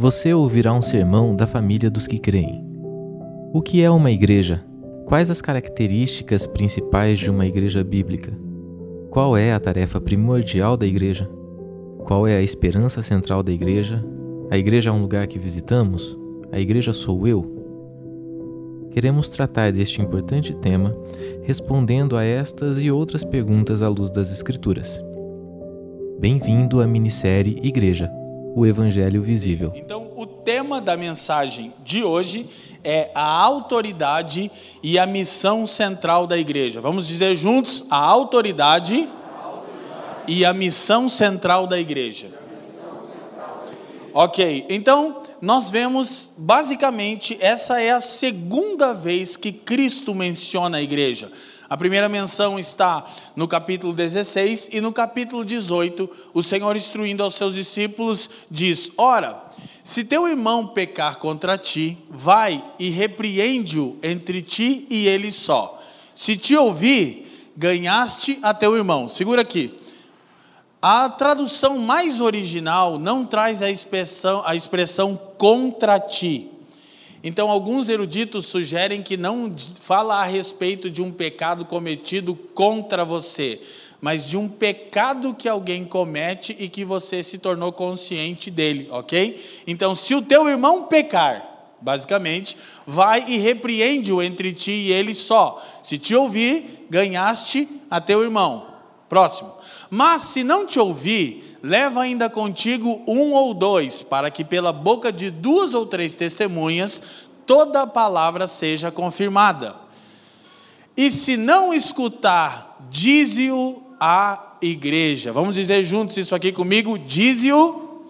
você ouvirá um sermão da família dos que creem. O que é uma igreja? Quais as características principais de uma igreja bíblica? Qual é a tarefa primordial da igreja? Qual é a esperança central da igreja? A igreja é um lugar que visitamos? A igreja sou eu? Queremos tratar deste importante tema respondendo a estas e outras perguntas à luz das Escrituras. Bem-vindo à minissérie Igreja, o Evangelho Visível. Então, o tema da mensagem de hoje é a autoridade e a missão central da igreja. Vamos dizer juntos: a autoridade, e a missão central da igreja. Ok, então nós vemos basicamente essa é a segunda vez que Cristo menciona a igreja. A primeira menção está no capítulo 16 e no capítulo 18, o Senhor instruindo aos seus discípulos diz: Ora, se teu irmão pecar contra ti, vai e repreende-o entre ti e ele só. Se te ouvir, ganhaste a teu irmão. Segura aqui. A tradução mais original não traz a expressão, a expressão contra ti. Então, alguns eruditos sugerem que não fala a respeito de um pecado cometido contra você, mas de um pecado que alguém comete e que você se tornou consciente dele, ok? Então, se o teu irmão pecar, basicamente, vai e repreende-o entre ti e ele só. Se te ouvir, ganhaste a teu irmão. Próximo. Mas se não te ouvir, leva ainda contigo um ou dois, para que pela boca de duas ou três testemunhas toda a palavra seja confirmada. E se não escutar, dize-o à igreja. Vamos dizer juntos isso aqui comigo? Dize-o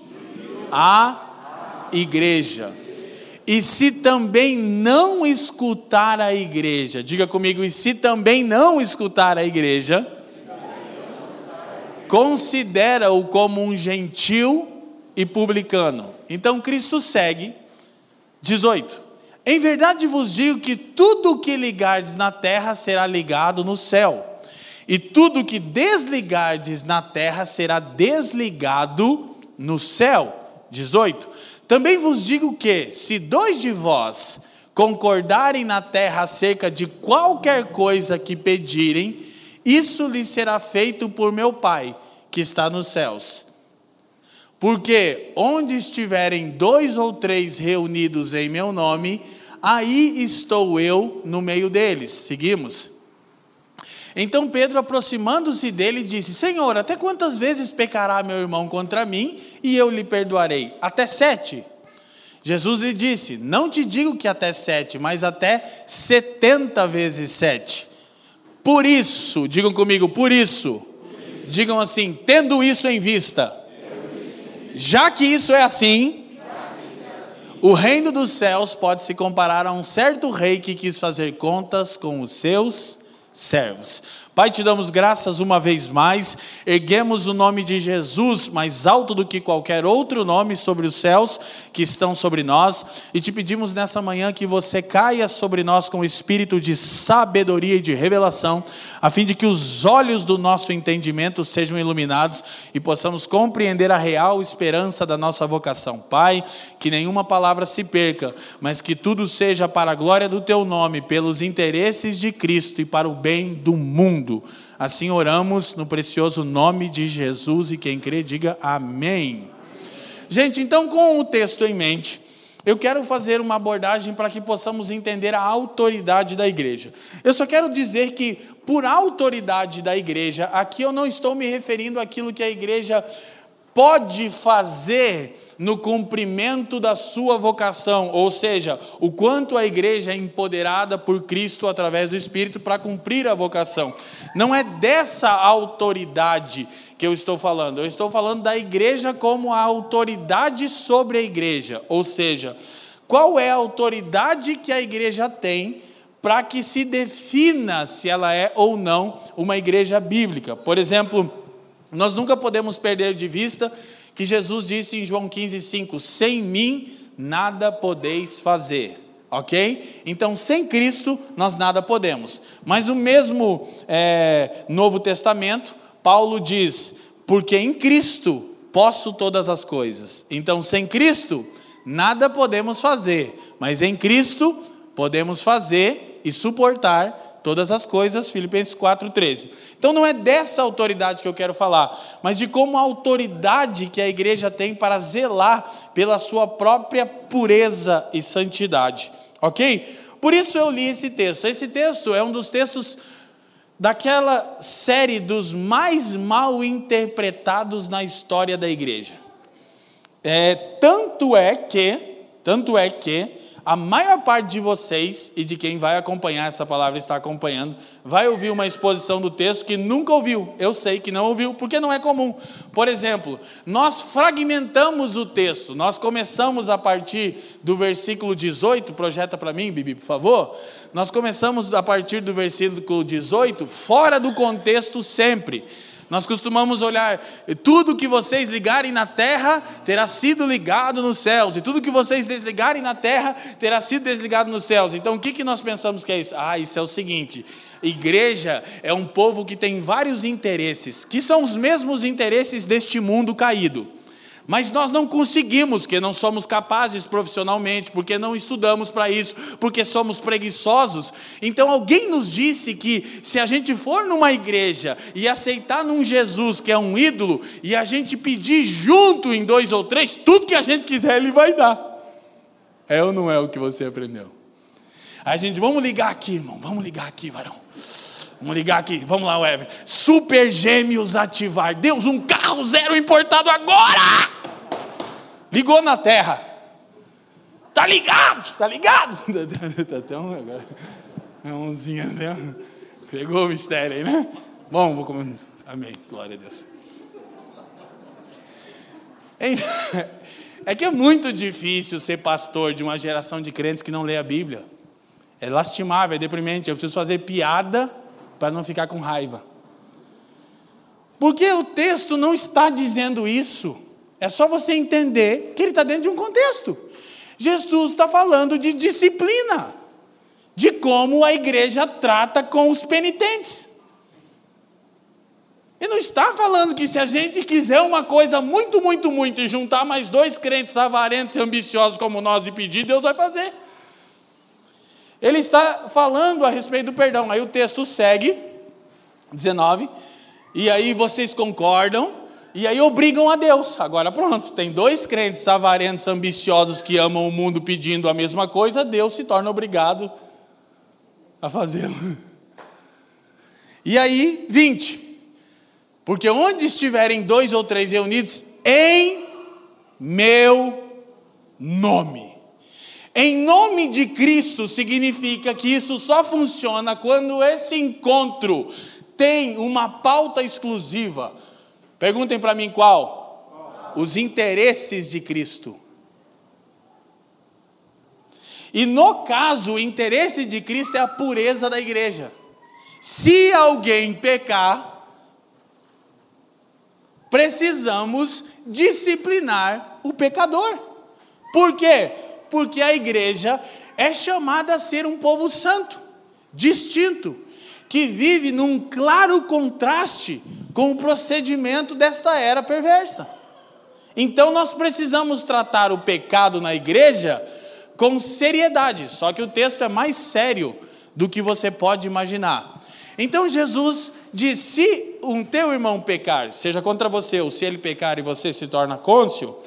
à igreja. E se também não escutar a igreja, diga comigo, e se também não escutar a igreja, considera-o como um gentil e publicano. Então Cristo segue, 18. Em verdade vos digo que tudo o que ligardes na terra será ligado no céu, e tudo o que desligardes na terra será desligado no céu. 18. Também vos digo que, se dois de vós concordarem na terra acerca de qualquer coisa que pedirem, isso lhe será feito por meu Pai, que está nos céus. Porque onde estiverem dois ou três reunidos em meu nome, aí estou eu no meio deles. Seguimos. Então Pedro, aproximando-se dele, disse: Senhor, até quantas vezes pecará meu irmão contra mim e eu lhe perdoarei? Até sete. Jesus lhe disse: Não te digo que até sete, mas até setenta vezes sete. Por isso, digam comigo, por isso, digam assim, tendo isso em vista, já que isso é assim, o reino dos céus pode se comparar a um certo rei que quis fazer contas com os seus servos. Pai, te damos graças uma vez mais, erguemos o nome de Jesus mais alto do que qualquer outro nome sobre os céus que estão sobre nós, e te pedimos nessa manhã que você caia sobre nós com o espírito de sabedoria e de revelação, a fim de que os olhos do nosso entendimento sejam iluminados e possamos compreender a real esperança da nossa vocação. Pai, que nenhuma palavra se perca, mas que tudo seja para a glória do teu nome, pelos interesses de Cristo e para o bem do mundo. Assim oramos no precioso nome de Jesus e quem crê, diga amém. Gente, então com o texto em mente, eu quero fazer uma abordagem para que possamos entender a autoridade da igreja. Eu só quero dizer que, por autoridade da igreja, aqui eu não estou me referindo àquilo que a igreja pode fazer no cumprimento da sua vocação, ou seja, o quanto a igreja é empoderada por Cristo através do Espírito para cumprir a vocação. Não é dessa autoridade que eu estou falando, eu estou falando da igreja como a autoridade sobre a igreja, ou seja, qual é a autoridade que a igreja tem para que se defina se ela é ou não uma igreja bíblica. Por exemplo, nós nunca podemos perder de vista que Jesus disse em João 15,5: Sem mim nada podeis fazer. Ok? Então, sem Cristo, nós nada podemos. Mas o mesmo é, Novo Testamento, Paulo diz: Porque em Cristo posso todas as coisas. Então, sem Cristo, nada podemos fazer, mas em Cristo podemos fazer e suportar todas as coisas, Filipenses 4:13. Então não é dessa autoridade que eu quero falar, mas de como a autoridade que a igreja tem para zelar pela sua própria pureza e santidade. OK? Por isso eu li esse texto. Esse texto é um dos textos daquela série dos mais mal interpretados na história da igreja. É, tanto é que, tanto é que a maior parte de vocês e de quem vai acompanhar essa palavra está acompanhando, vai ouvir uma exposição do texto que nunca ouviu. Eu sei que não ouviu, porque não é comum. Por exemplo, nós fragmentamos o texto. Nós começamos a partir do versículo 18, projeta para mim, Bibi, por favor. Nós começamos a partir do versículo 18, fora do contexto sempre. Nós costumamos olhar, tudo que vocês ligarem na terra terá sido ligado nos céus, e tudo que vocês desligarem na terra terá sido desligado nos céus. Então o que, que nós pensamos que é isso? Ah, isso é o seguinte: igreja é um povo que tem vários interesses, que são os mesmos interesses deste mundo caído. Mas nós não conseguimos, porque não somos capazes profissionalmente, porque não estudamos para isso, porque somos preguiçosos. Então alguém nos disse que se a gente for numa igreja e aceitar num Jesus que é um ídolo, e a gente pedir junto em dois ou três, tudo que a gente quiser ele vai dar. É ou não é o que você aprendeu? A gente, vamos ligar aqui, irmão, vamos ligar aqui, varão. Vamos ligar aqui, vamos lá, Weber. Super Gêmeos ativar. Deus, um carro zero importado agora! Ligou na terra. Tá ligado, tá ligado. tá até um agora. É umzinho, né? Pegou o mistério aí, né? Bom, vou comer. Amém. Glória a Deus. É que é muito difícil ser pastor de uma geração de crentes que não lê a Bíblia. É lastimável, é deprimente. Eu preciso fazer piada para não ficar com raiva. Porque o texto não está dizendo isso. É só você entender que ele está dentro de um contexto. Jesus está falando de disciplina, de como a igreja trata com os penitentes. Ele não está falando que se a gente quiser uma coisa muito, muito, muito e juntar mais dois crentes avarentos e ambiciosos como nós e pedir, Deus vai fazer. Ele está falando a respeito do perdão. Aí o texto segue, 19, e aí vocês concordam e aí obrigam a Deus. Agora pronto, tem dois crentes avarentos, ambiciosos que amam o mundo pedindo a mesma coisa, Deus se torna obrigado a fazê-lo. E aí, 20. Porque onde estiverem dois ou três reunidos em meu nome. Em nome de Cristo significa que isso só funciona quando esse encontro tem uma pauta exclusiva Perguntem para mim qual? Os interesses de Cristo. E no caso, o interesse de Cristo é a pureza da igreja. Se alguém pecar, precisamos disciplinar o pecador. Por quê? Porque a igreja é chamada a ser um povo santo, distinto, que vive num claro contraste com o procedimento desta era perversa. Então nós precisamos tratar o pecado na igreja com seriedade, só que o texto é mais sério do que você pode imaginar. Então Jesus diz: se um teu irmão pecar, seja contra você, ou se ele pecar e você se torna côncio,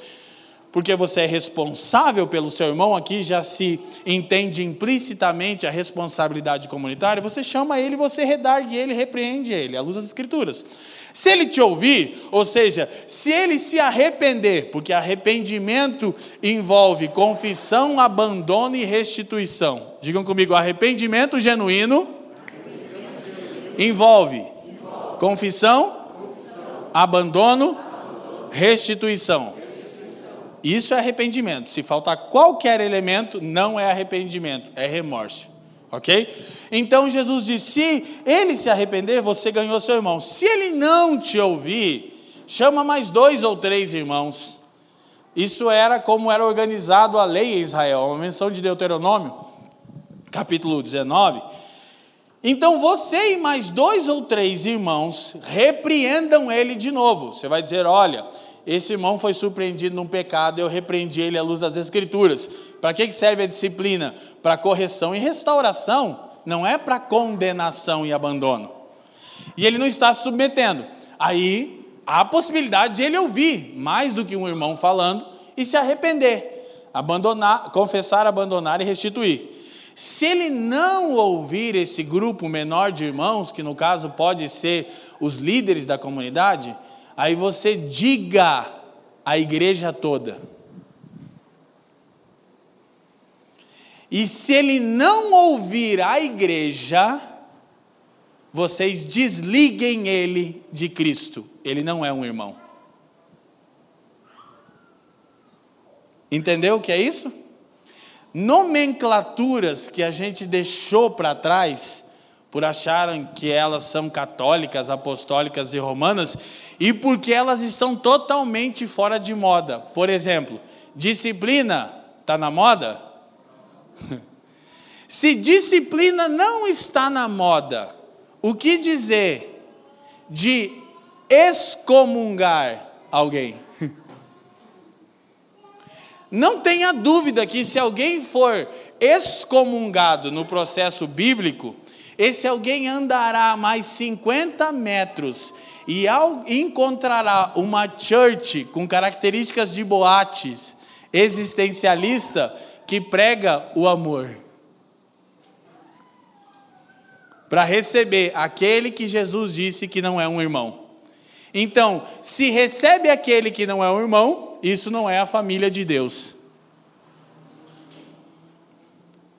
porque você é responsável pelo seu irmão, aqui já se entende implicitamente a responsabilidade comunitária, você chama ele, você redargue ele, repreende ele, à luz das Escrituras. Se ele te ouvir, ou seja, se ele se arrepender, porque arrependimento envolve confissão, abandono e restituição. Digam comigo, arrependimento genuíno envolve confissão, abandono, restituição. Isso é arrependimento. Se faltar qualquer elemento, não é arrependimento, é remorso. Ok? Então Jesus disse: se ele se arrepender, você ganhou seu irmão. Se ele não te ouvir, chama mais dois ou três irmãos. Isso era como era organizado a lei em Israel, uma menção de Deuteronômio, capítulo 19. Então você e mais dois ou três irmãos repreendam ele de novo. Você vai dizer: olha, esse irmão foi surpreendido num pecado, eu repreendi ele à luz das Escrituras. Para que serve a disciplina? Para correção e restauração, não é para condenação e abandono. E ele não está se submetendo. Aí há a possibilidade de ele ouvir mais do que um irmão falando e se arrepender, abandonar, confessar, abandonar e restituir. Se ele não ouvir esse grupo menor de irmãos, que no caso pode ser os líderes da comunidade, aí você diga à igreja toda. E se ele não ouvir a igreja, vocês desliguem ele de Cristo. Ele não é um irmão. Entendeu o que é isso? Nomenclaturas que a gente deixou para trás por acharem que elas são católicas, apostólicas e romanas, e porque elas estão totalmente fora de moda. Por exemplo, disciplina está na moda? Se disciplina não está na moda, o que dizer de excomungar alguém? Não tenha dúvida que se alguém for excomungado no processo bíblico, esse alguém andará mais 50 metros e encontrará uma church com características de boates existencialista que prega o amor. Para receber aquele que Jesus disse que não é um irmão. Então, se recebe aquele que não é um irmão, isso não é a família de Deus.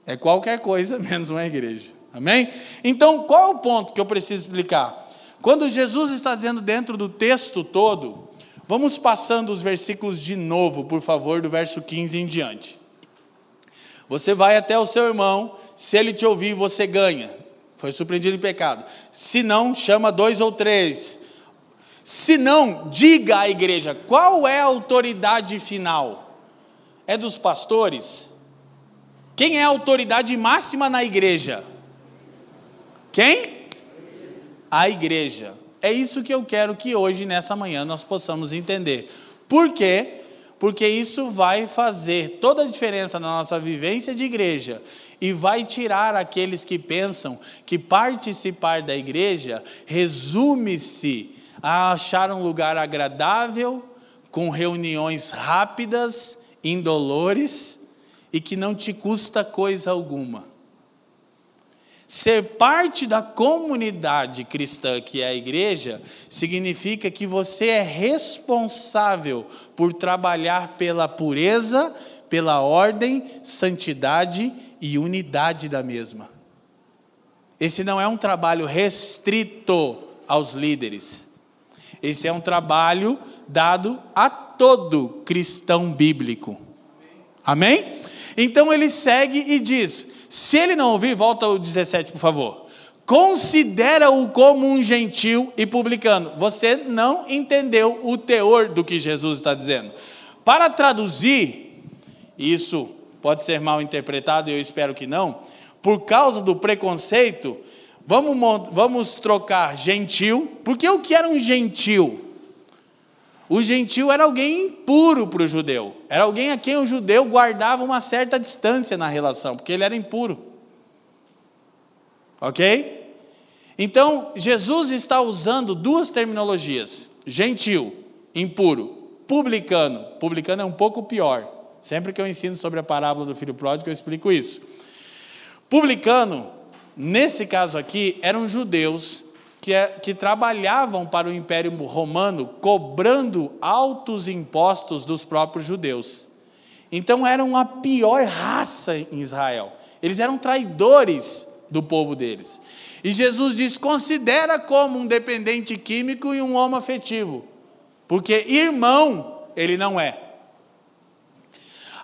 É qualquer coisa menos uma igreja. Amém? Então, qual é o ponto que eu preciso explicar? Quando Jesus está dizendo dentro do texto todo, vamos passando os versículos de novo, por favor, do verso 15 em diante. Você vai até o seu irmão, se ele te ouvir, você ganha. Foi surpreendido em pecado. Se não, chama dois ou três. Se não, diga à igreja: qual é a autoridade final? É dos pastores? Quem é a autoridade máxima na igreja? Quem? A igreja. É isso que eu quero que hoje, nessa manhã, nós possamos entender. Por quê? Porque isso vai fazer toda a diferença na nossa vivência de igreja e vai tirar aqueles que pensam que participar da igreja resume-se a achar um lugar agradável, com reuniões rápidas, indolores e que não te custa coisa alguma. Ser parte da comunidade cristã, que é a igreja, significa que você é responsável por trabalhar pela pureza, pela ordem, santidade e unidade da mesma. Esse não é um trabalho restrito aos líderes. Esse é um trabalho dado a todo cristão bíblico. Amém? Então ele segue e diz: se ele não ouvir, volta ao 17, por favor. Considera-o como um gentil e publicano. Você não entendeu o teor do que Jesus está dizendo. Para traduzir, isso pode ser mal interpretado, eu espero que não, por causa do preconceito, vamos, vamos trocar gentil, porque o que era um gentil? O gentil era alguém impuro para o judeu. Era alguém a quem o judeu guardava uma certa distância na relação, porque ele era impuro. Ok? Então, Jesus está usando duas terminologias: gentil, impuro, publicano. Publicano é um pouco pior. Sempre que eu ensino sobre a parábola do filho pródigo, eu explico isso. Publicano, nesse caso aqui, eram judeus que, é, que trabalhavam para o Império Romano cobrando altos impostos dos próprios judeus. Então eram a pior raça em Israel. Eles eram traidores do povo deles. E Jesus diz: considera como um dependente químico e um homo afetivo, porque irmão ele não é.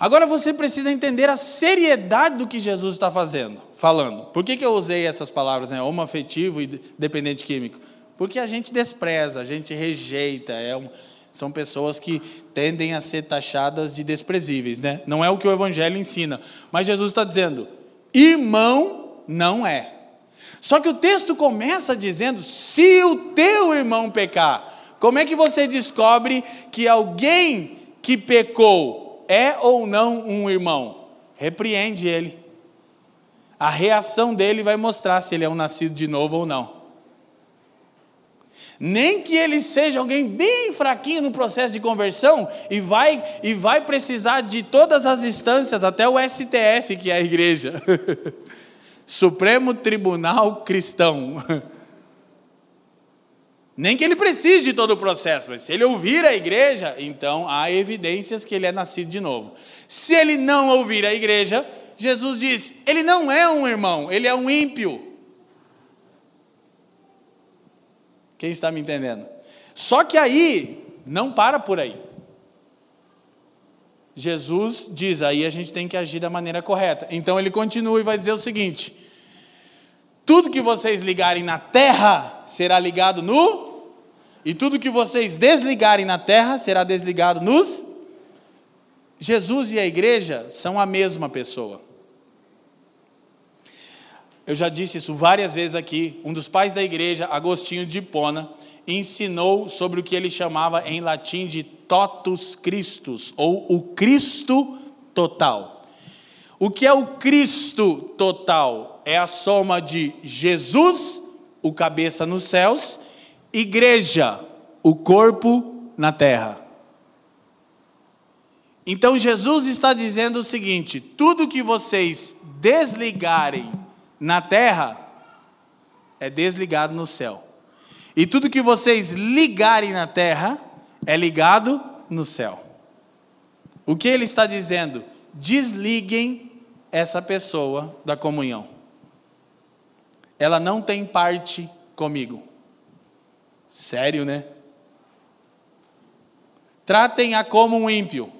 Agora você precisa entender a seriedade do que Jesus está fazendo, falando. Por que, que eu usei essas palavras, né? homoafetivo e dependente químico? Porque a gente despreza, a gente rejeita, é um, são pessoas que tendem a ser taxadas de desprezíveis, né? Não é o que o Evangelho ensina. Mas Jesus está dizendo: irmão não é. Só que o texto começa dizendo: se o teu irmão pecar, Como é que você descobre que alguém que pecou é ou não um irmão? Repreende ele. A reação dele vai mostrar se ele é um nascido de novo ou não. Nem que ele seja alguém bem fraquinho no processo de conversão e vai e vai precisar de todas as instâncias, até o STF, que é a igreja. Supremo Tribunal Cristão. Nem que ele precise de todo o processo, mas se ele ouvir a igreja, então há evidências que ele é nascido de novo. Se ele não ouvir a igreja, Jesus diz: ele não é um irmão, ele é um ímpio. Quem está me entendendo? Só que aí, não para por aí. Jesus diz, aí a gente tem que agir da maneira correta. Então ele continua e vai dizer o seguinte: tudo que vocês ligarem na terra será ligado no e tudo que vocês desligarem na terra será desligado nos. Jesus e a igreja são a mesma pessoa. Eu já disse isso várias vezes aqui. Um dos pais da igreja, Agostinho de Hipona, ensinou sobre o que ele chamava em latim de totus Christus, ou o Cristo total. O que é o Cristo total? É a soma de Jesus, o cabeça nos céus, igreja, o corpo na terra. Então Jesus está dizendo o seguinte: tudo que vocês desligarem na terra é desligado no céu. E tudo que vocês ligarem na terra é ligado no céu. O que ele está dizendo? Desliguem essa pessoa da comunhão. Ela não tem parte comigo. Sério, né? Tratem-a como um ímpio.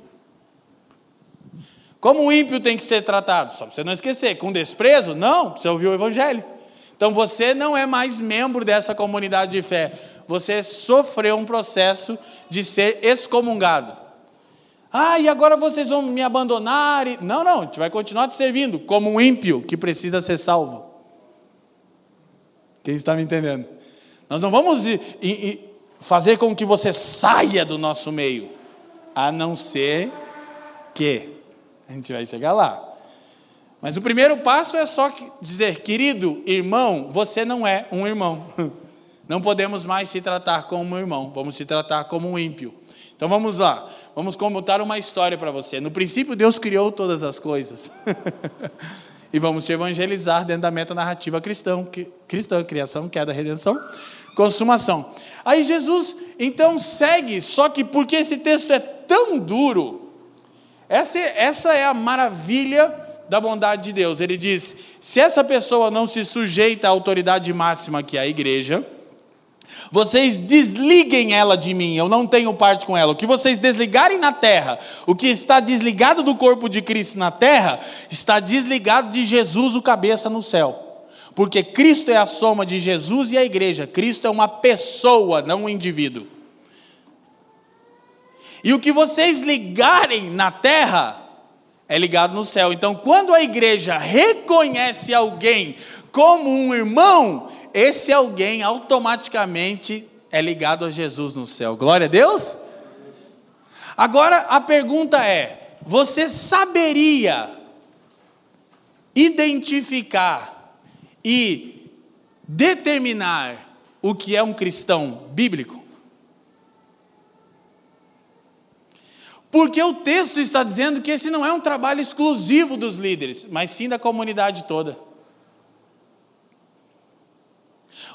Como um ímpio tem que ser tratado? Só para você não esquecer, com desprezo? Não, você ouviu o Evangelho. Então você não é mais membro dessa comunidade de fé. Você sofreu um processo de ser excomungado. Ah, e agora vocês vão me abandonar? Não, não, a gente vai continuar te servindo como um ímpio que precisa ser salvo. Quem está me entendendo? Nós não vamos fazer com que você saia do nosso meio, a não ser que a gente vai chegar lá. Mas o primeiro passo é só dizer, querido irmão, você não é um irmão. Não podemos mais se tratar como um irmão, vamos se tratar como um ímpio. Então vamos lá, vamos contar uma história para você. No princípio, Deus criou todas as coisas. e vamos te evangelizar dentro da meta narrativa cristã, cristã, criação, queda, redenção consumação. Aí Jesus então segue, só que porque esse texto é tão duro, essa, essa é a maravilha da bondade de Deus. Ele diz: se essa pessoa não se sujeita à autoridade máxima que é a igreja, vocês desliguem ela de mim, eu não tenho parte com ela. O que vocês desligarem na terra, o que está desligado do corpo de Cristo na terra, está desligado de Jesus, o cabeça no céu. Porque Cristo é a soma de Jesus e a igreja. Cristo é uma pessoa, não um indivíduo. E o que vocês ligarem na terra é ligado no céu. Então, quando a igreja reconhece alguém como um irmão, esse alguém automaticamente é ligado a Jesus no céu. Glória a Deus? Agora a pergunta é: você saberia identificar e determinar o que é um cristão bíblico? Porque o texto está dizendo que esse não é um trabalho exclusivo dos líderes, mas sim da comunidade toda.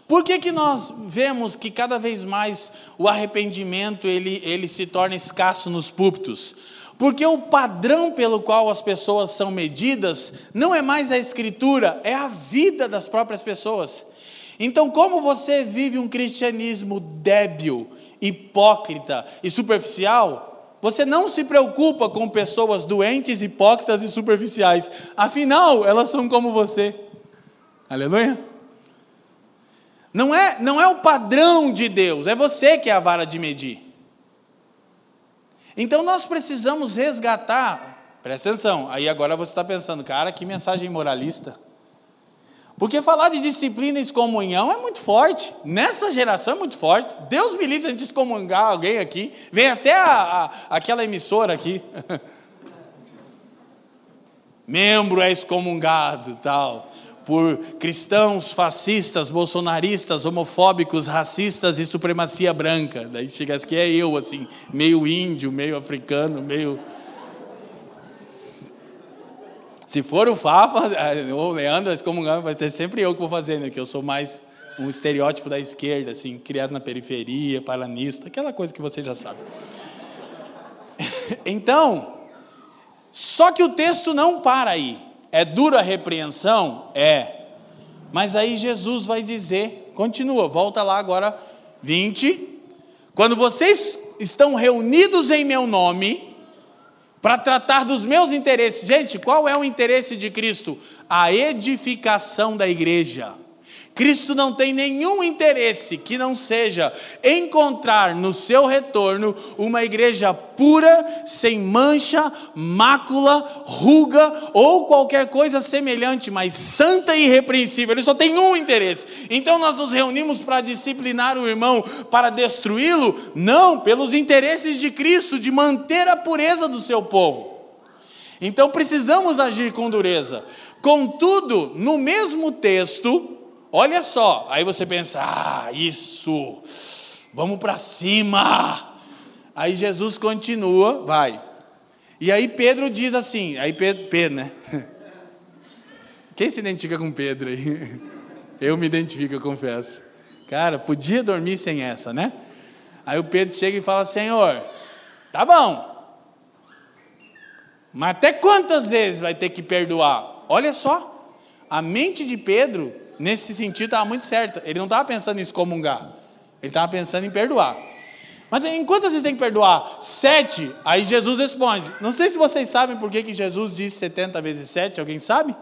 Por que, que nós vemos que cada vez mais o arrependimento ele, ele se torna escasso nos púlpitos? Porque o padrão pelo qual as pessoas são medidas não é mais a escritura, é a vida das próprias pessoas. Então, como você vive um cristianismo débil, hipócrita e superficial, você não se preocupa com pessoas doentes, hipócritas e superficiais. Afinal, elas são como você. Aleluia. Não é, não é o padrão de Deus, é você que é a vara de medir. Então nós precisamos resgatar, presta atenção, aí agora você está pensando, cara, que mensagem moralista. Porque falar de disciplina e excomunhão é muito forte. Nessa geração é muito forte. Deus me livre gente excomungar alguém aqui. Vem até a, a, aquela emissora aqui. Membro é excomungado, tal por cristãos fascistas, bolsonaristas, homofóbicos, racistas e supremacia branca. Daí chega aqui é eu assim, meio índio, meio africano, meio Se for o Fafa, ou o Leandro, excomungado, vai ter sempre eu que vou fazer, né? Que eu sou mais um estereótipo da esquerda, assim, criado na periferia, paranista, aquela coisa que você já sabe. Então, só que o texto não para aí. É dura a repreensão? É. Mas aí Jesus vai dizer, continua, volta lá agora, 20. Quando vocês estão reunidos em meu nome, para tratar dos meus interesses. Gente, qual é o interesse de Cristo? A edificação da igreja. Cristo não tem nenhum interesse que não seja encontrar no seu retorno uma igreja pura, sem mancha, mácula, ruga ou qualquer coisa semelhante, mas santa e irrepreensível. Ele só tem um interesse. Então nós nos reunimos para disciplinar o irmão, para destruí-lo? Não, pelos interesses de Cristo, de manter a pureza do seu povo. Então precisamos agir com dureza. Contudo, no mesmo texto, Olha só, aí você pensa, ah, isso, vamos para cima. Aí Jesus continua, vai. E aí Pedro diz assim, aí Pedro, Pedro, né? Quem se identifica com Pedro aí? Eu me identifico, eu confesso. Cara, podia dormir sem essa, né? Aí o Pedro chega e fala: Senhor, tá bom, mas até quantas vezes vai ter que perdoar? Olha só, a mente de Pedro nesse sentido, estava muito certa. Ele não estava pensando em excomungar, ele estava pensando em perdoar. Mas em quantas vezes tem que perdoar? Sete. Aí Jesus responde. Não sei se vocês sabem por que, que Jesus disse 70 vezes sete. Alguém sabe?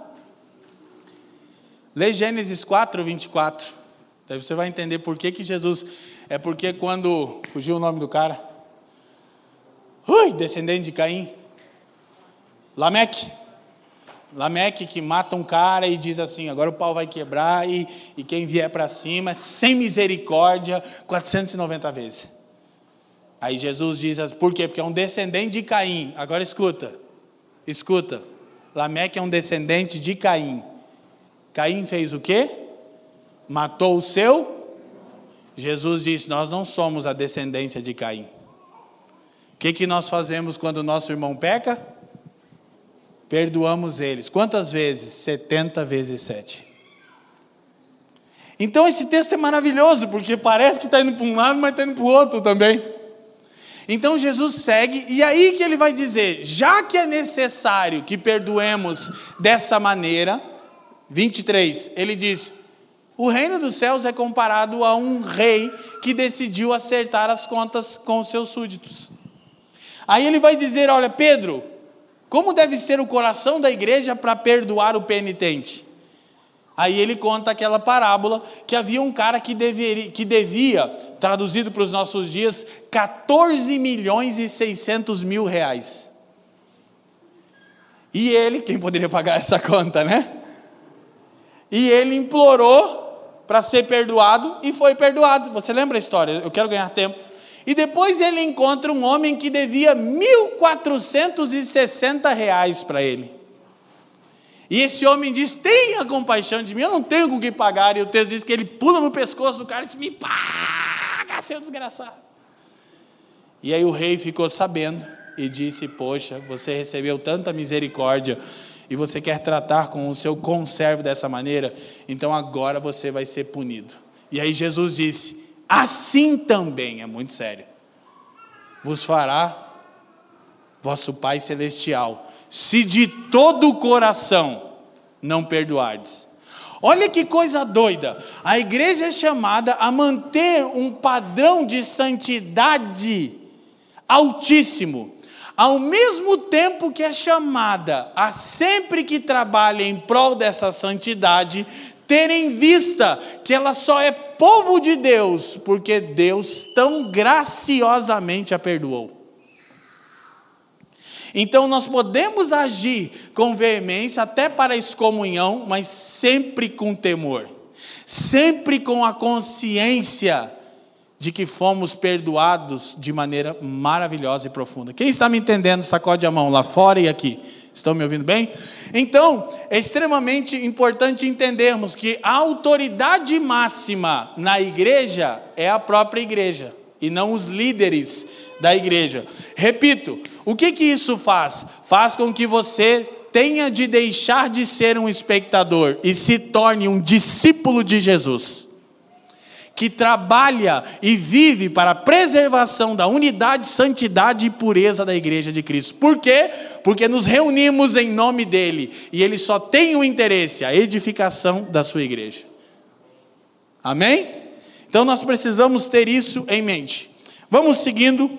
Lê Gênesis 4, 24. Daí você vai entender por que, que Jesus. É porque quando. Fugiu o nome do cara. Ui, descendente de Caim. Lameque. Lameque que mata um cara e diz assim: agora o pau vai quebrar e, e quem vier para cima, sem misericórdia, 490 vezes. Aí Jesus diz: por quê? Porque é um descendente de Caim. Agora escuta, escuta. Lameque é um descendente de Caim. Caim fez o quê? Matou o seu. Jesus disse: Nós não somos a descendência de Caim. O que, que nós fazemos quando nosso irmão peca? Perdoamos eles. Quantas vezes? 70 vezes 7. Então esse texto é maravilhoso, porque parece que está indo para um lado, mas está indo para o outro também. Então Jesus segue, e aí que ele vai dizer: já que é necessário que perdoemos dessa maneira, 23, ele diz: o reino dos céus é comparado a um rei que decidiu acertar as contas com os seus súditos. Aí ele vai dizer: olha, Pedro, como deve ser o coração da igreja para perdoar o penitente? Aí ele conta aquela parábola que havia um cara que, deveria, que devia, traduzido para os nossos dias, 14 milhões e 600 mil reais. E ele, quem poderia pagar essa conta, né? E ele implorou para ser perdoado e foi perdoado. Você lembra a história? Eu quero ganhar tempo. E depois ele encontra um homem que devia 1.460 reais para ele. E esse homem diz: Tenha compaixão de mim, eu não tenho com que pagar. E o texto diz que ele pula no pescoço do cara e diz: Me paga, seu desgraçado. E aí o rei ficou sabendo e disse: Poxa, você recebeu tanta misericórdia e você quer tratar com o seu conservo dessa maneira, então agora você vai ser punido. E aí Jesus disse: assim também, é muito sério, vos fará vosso Pai Celestial, se de todo o coração não perdoardes. Olha que coisa doida. A igreja é chamada a manter um padrão de santidade altíssimo, ao mesmo tempo que é chamada a sempre que trabalha em prol dessa santidade, ter em vista que ela só é povo de Deus porque Deus tão graciosamente a perdoou. Então nós podemos agir com veemência até para a excomunhão, mas sempre com temor, sempre com a consciência de que fomos perdoados de maneira maravilhosa e profunda. Quem está me entendendo, sacode a mão lá fora e aqui. Estão me ouvindo bem? Então, é extremamente importante entendermos que a autoridade máxima na igreja é a própria igreja e não os líderes da igreja. Repito, o que que isso faz? Faz com que você tenha de deixar de ser um espectador e se torne um discípulo de Jesus que trabalha e vive para a preservação da unidade, santidade e pureza da igreja de Cristo. Por quê? Porque nos reunimos em nome dele e ele só tem um interesse, a edificação da sua igreja. Amém? Então nós precisamos ter isso em mente. Vamos seguindo.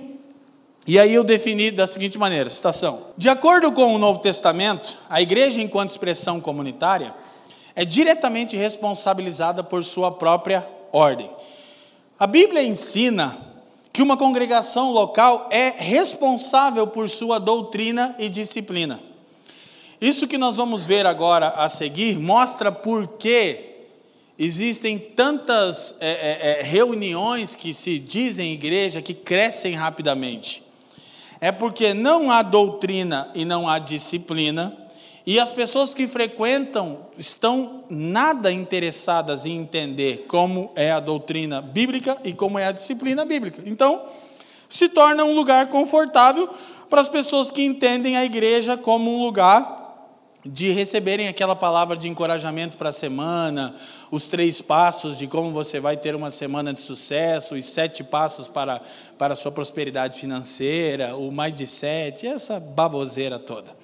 E aí eu defini da seguinte maneira, citação. De acordo com o Novo Testamento, a igreja enquanto expressão comunitária é diretamente responsabilizada por sua própria ordem. A Bíblia ensina que uma congregação local é responsável por sua doutrina e disciplina. Isso que nós vamos ver agora a seguir mostra por que existem tantas é, é, é reuniões que se dizem igreja que crescem rapidamente. É porque não há doutrina e não há disciplina, e as pessoas que frequentam estão nada interessadas em entender como é a doutrina bíblica e como é a disciplina bíblica. Então, se torna um lugar confortável para as pessoas que entendem a igreja como um lugar de receberem aquela palavra de encorajamento para a semana, os três passos de como você vai ter uma semana de sucesso, os sete passos para, para a sua prosperidade financeira, o mais de sete, essa baboseira toda.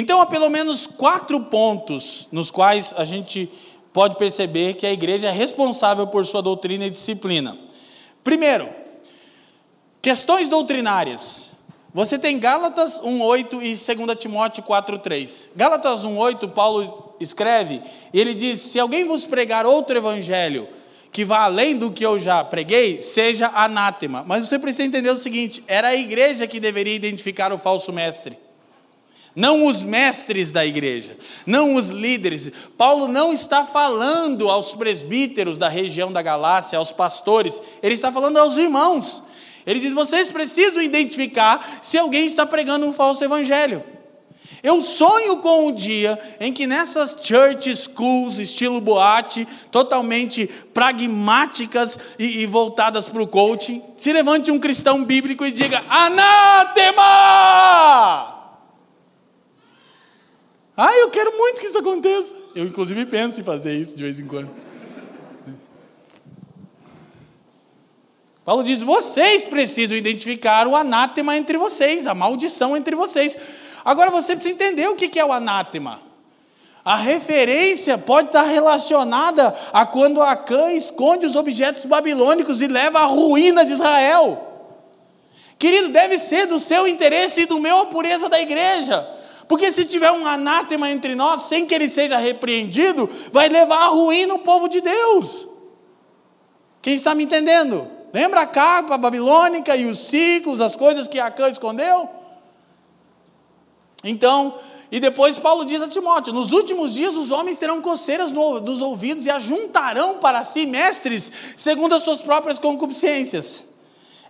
Então, há pelo menos quatro pontos nos quais a gente pode perceber que a igreja é responsável por sua doutrina e disciplina. Primeiro, questões doutrinárias. Você tem Gálatas 1:8 e 2 Timóteo 4:3. Gálatas 1:8, Paulo escreve, e ele diz: "Se alguém vos pregar outro evangelho que vá além do que eu já preguei, seja anátema". Mas você precisa entender o seguinte: era a igreja que deveria identificar o falso mestre não os mestres da igreja, não os líderes. Paulo não está falando aos presbíteros da região da Galácia, aos pastores, ele está falando aos irmãos. Ele diz: vocês precisam identificar se alguém está pregando um falso evangelho. Eu sonho com o dia em que nessas church schools, estilo boate, totalmente pragmáticas e, e voltadas para o coaching, se levante um cristão bíblico e diga: Anátema! Ah, eu quero muito que isso aconteça. Eu, inclusive, penso em fazer isso de vez em quando. Paulo diz: vocês precisam identificar o anátema entre vocês, a maldição entre vocês. Agora você precisa entender o que é o anátema. A referência pode estar relacionada a quando Acã esconde os objetos babilônicos e leva à ruína de Israel. Querido, deve ser do seu interesse e do meu a pureza da igreja. Porque se tiver um anátema entre nós, sem que ele seja repreendido, vai levar à ruína o povo de Deus. Quem está me entendendo? Lembra a capa babilônica e os ciclos, as coisas que Acã escondeu? Então, e depois Paulo diz a Timóteo: nos últimos dias os homens terão coceiras no, dos ouvidos e ajuntarão para si mestres segundo as suas próprias concupiscências.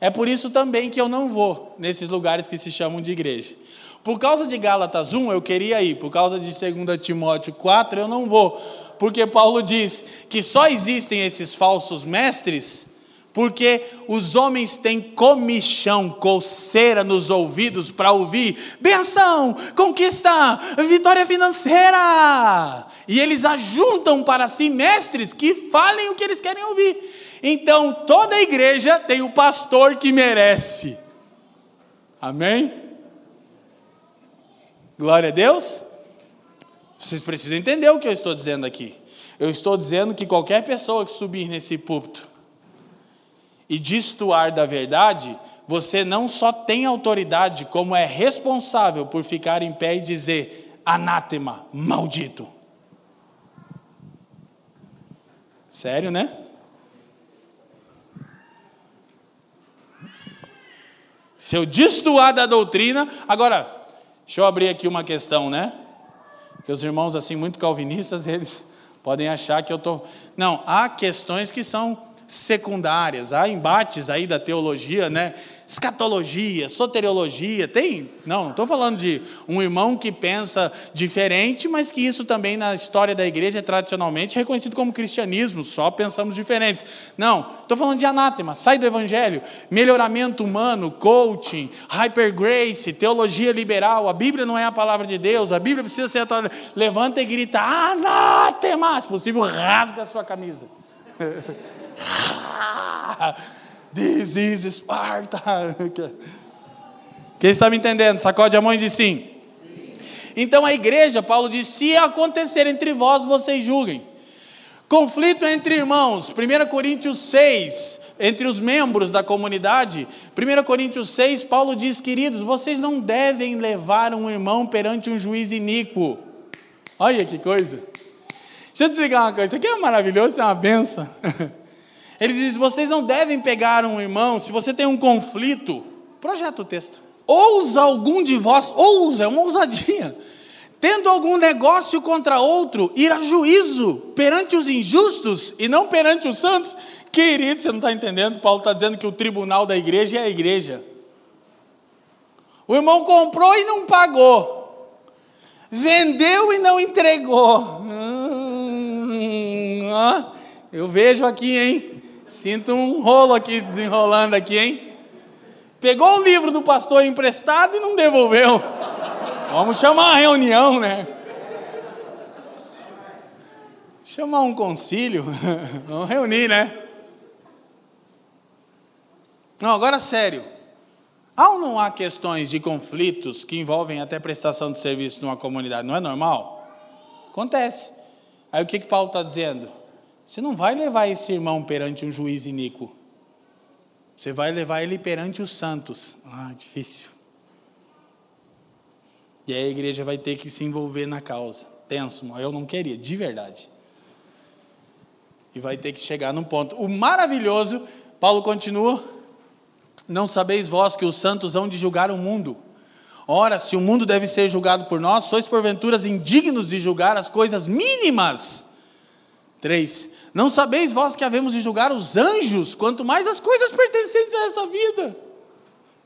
É por isso também que eu não vou nesses lugares que se chamam de igreja. Por causa de Gálatas 1, eu queria ir, por causa de 2 Timóteo 4, eu não vou, porque Paulo diz que só existem esses falsos mestres porque os homens têm comichão, coceira nos ouvidos para ouvir benção, conquista, vitória financeira. E eles ajuntam para si mestres que falem o que eles querem ouvir. Então toda igreja tem o pastor que merece. Amém? Glória a Deus. Vocês precisam entender o que eu estou dizendo aqui. Eu estou dizendo que qualquer pessoa que subir nesse púlpito e destoar da verdade, você não só tem autoridade, como é responsável por ficar em pé e dizer: anátema, maldito. Sério, né? Se eu destoar da doutrina, agora, Deixa eu abrir aqui uma questão, né? Que os irmãos, assim, muito calvinistas, eles podem achar que eu estou. Não, há questões que são secundárias, há embates aí da teologia, né? Escatologia, soteriologia, tem? Não, não estou falando de um irmão que pensa diferente, mas que isso também na história da igreja é tradicionalmente reconhecido como cristianismo, só pensamos diferentes. Não, estou falando de anátema, sai do evangelho, melhoramento humano, coaching, hyper grace, teologia liberal, a Bíblia não é a palavra de Deus, a Bíblia precisa ser atualizada. Levanta e grita, anátema, se possível, rasga a sua camisa. This is Sparta. Quem está me entendendo? Sacode a mão e diz sim. Então a igreja, Paulo diz: se acontecer entre vós, vocês julguem. Conflito entre irmãos, 1 Coríntios 6, entre os membros da comunidade, 1 Coríntios 6, Paulo diz: queridos, vocês não devem levar um irmão perante um juiz iníquo. Olha que coisa. Deixa eu te explicar uma coisa, isso aqui é maravilhoso, é uma benção. Ele diz: vocês não devem pegar um irmão, se você tem um conflito, projeta o texto. Ousa algum de vós, ousa, é uma ousadia, tendo algum negócio contra outro, ir a juízo perante os injustos e não perante os santos. Querido, você não está entendendo? Paulo está dizendo que o tribunal da igreja é a igreja. O irmão comprou e não pagou, vendeu e não entregou. Hum, eu vejo aqui, hein? Sinto um rolo aqui desenrolando aqui, hein? Pegou o livro do pastor emprestado e não devolveu. Vamos chamar a reunião, né? Chamar um concílio. Vamos reunir, né? Não, agora sério. Há ou não há questões de conflitos que envolvem até prestação de serviço numa comunidade? Não é normal? Acontece. Aí o que, que Paulo está dizendo? Você não vai levar esse irmão perante um juiz iníquo. Você vai levar ele perante os santos. Ah, difícil. E aí a igreja vai ter que se envolver na causa. Tenso, eu não queria, de verdade. E vai ter que chegar num ponto. O maravilhoso, Paulo continua: Não sabeis vós que os santos hão de julgar o mundo. Ora, se o mundo deve ser julgado por nós, sois porventuras indignos de julgar as coisas mínimas 3. Não sabeis vós que havemos de julgar os anjos, quanto mais as coisas pertencentes a essa vida.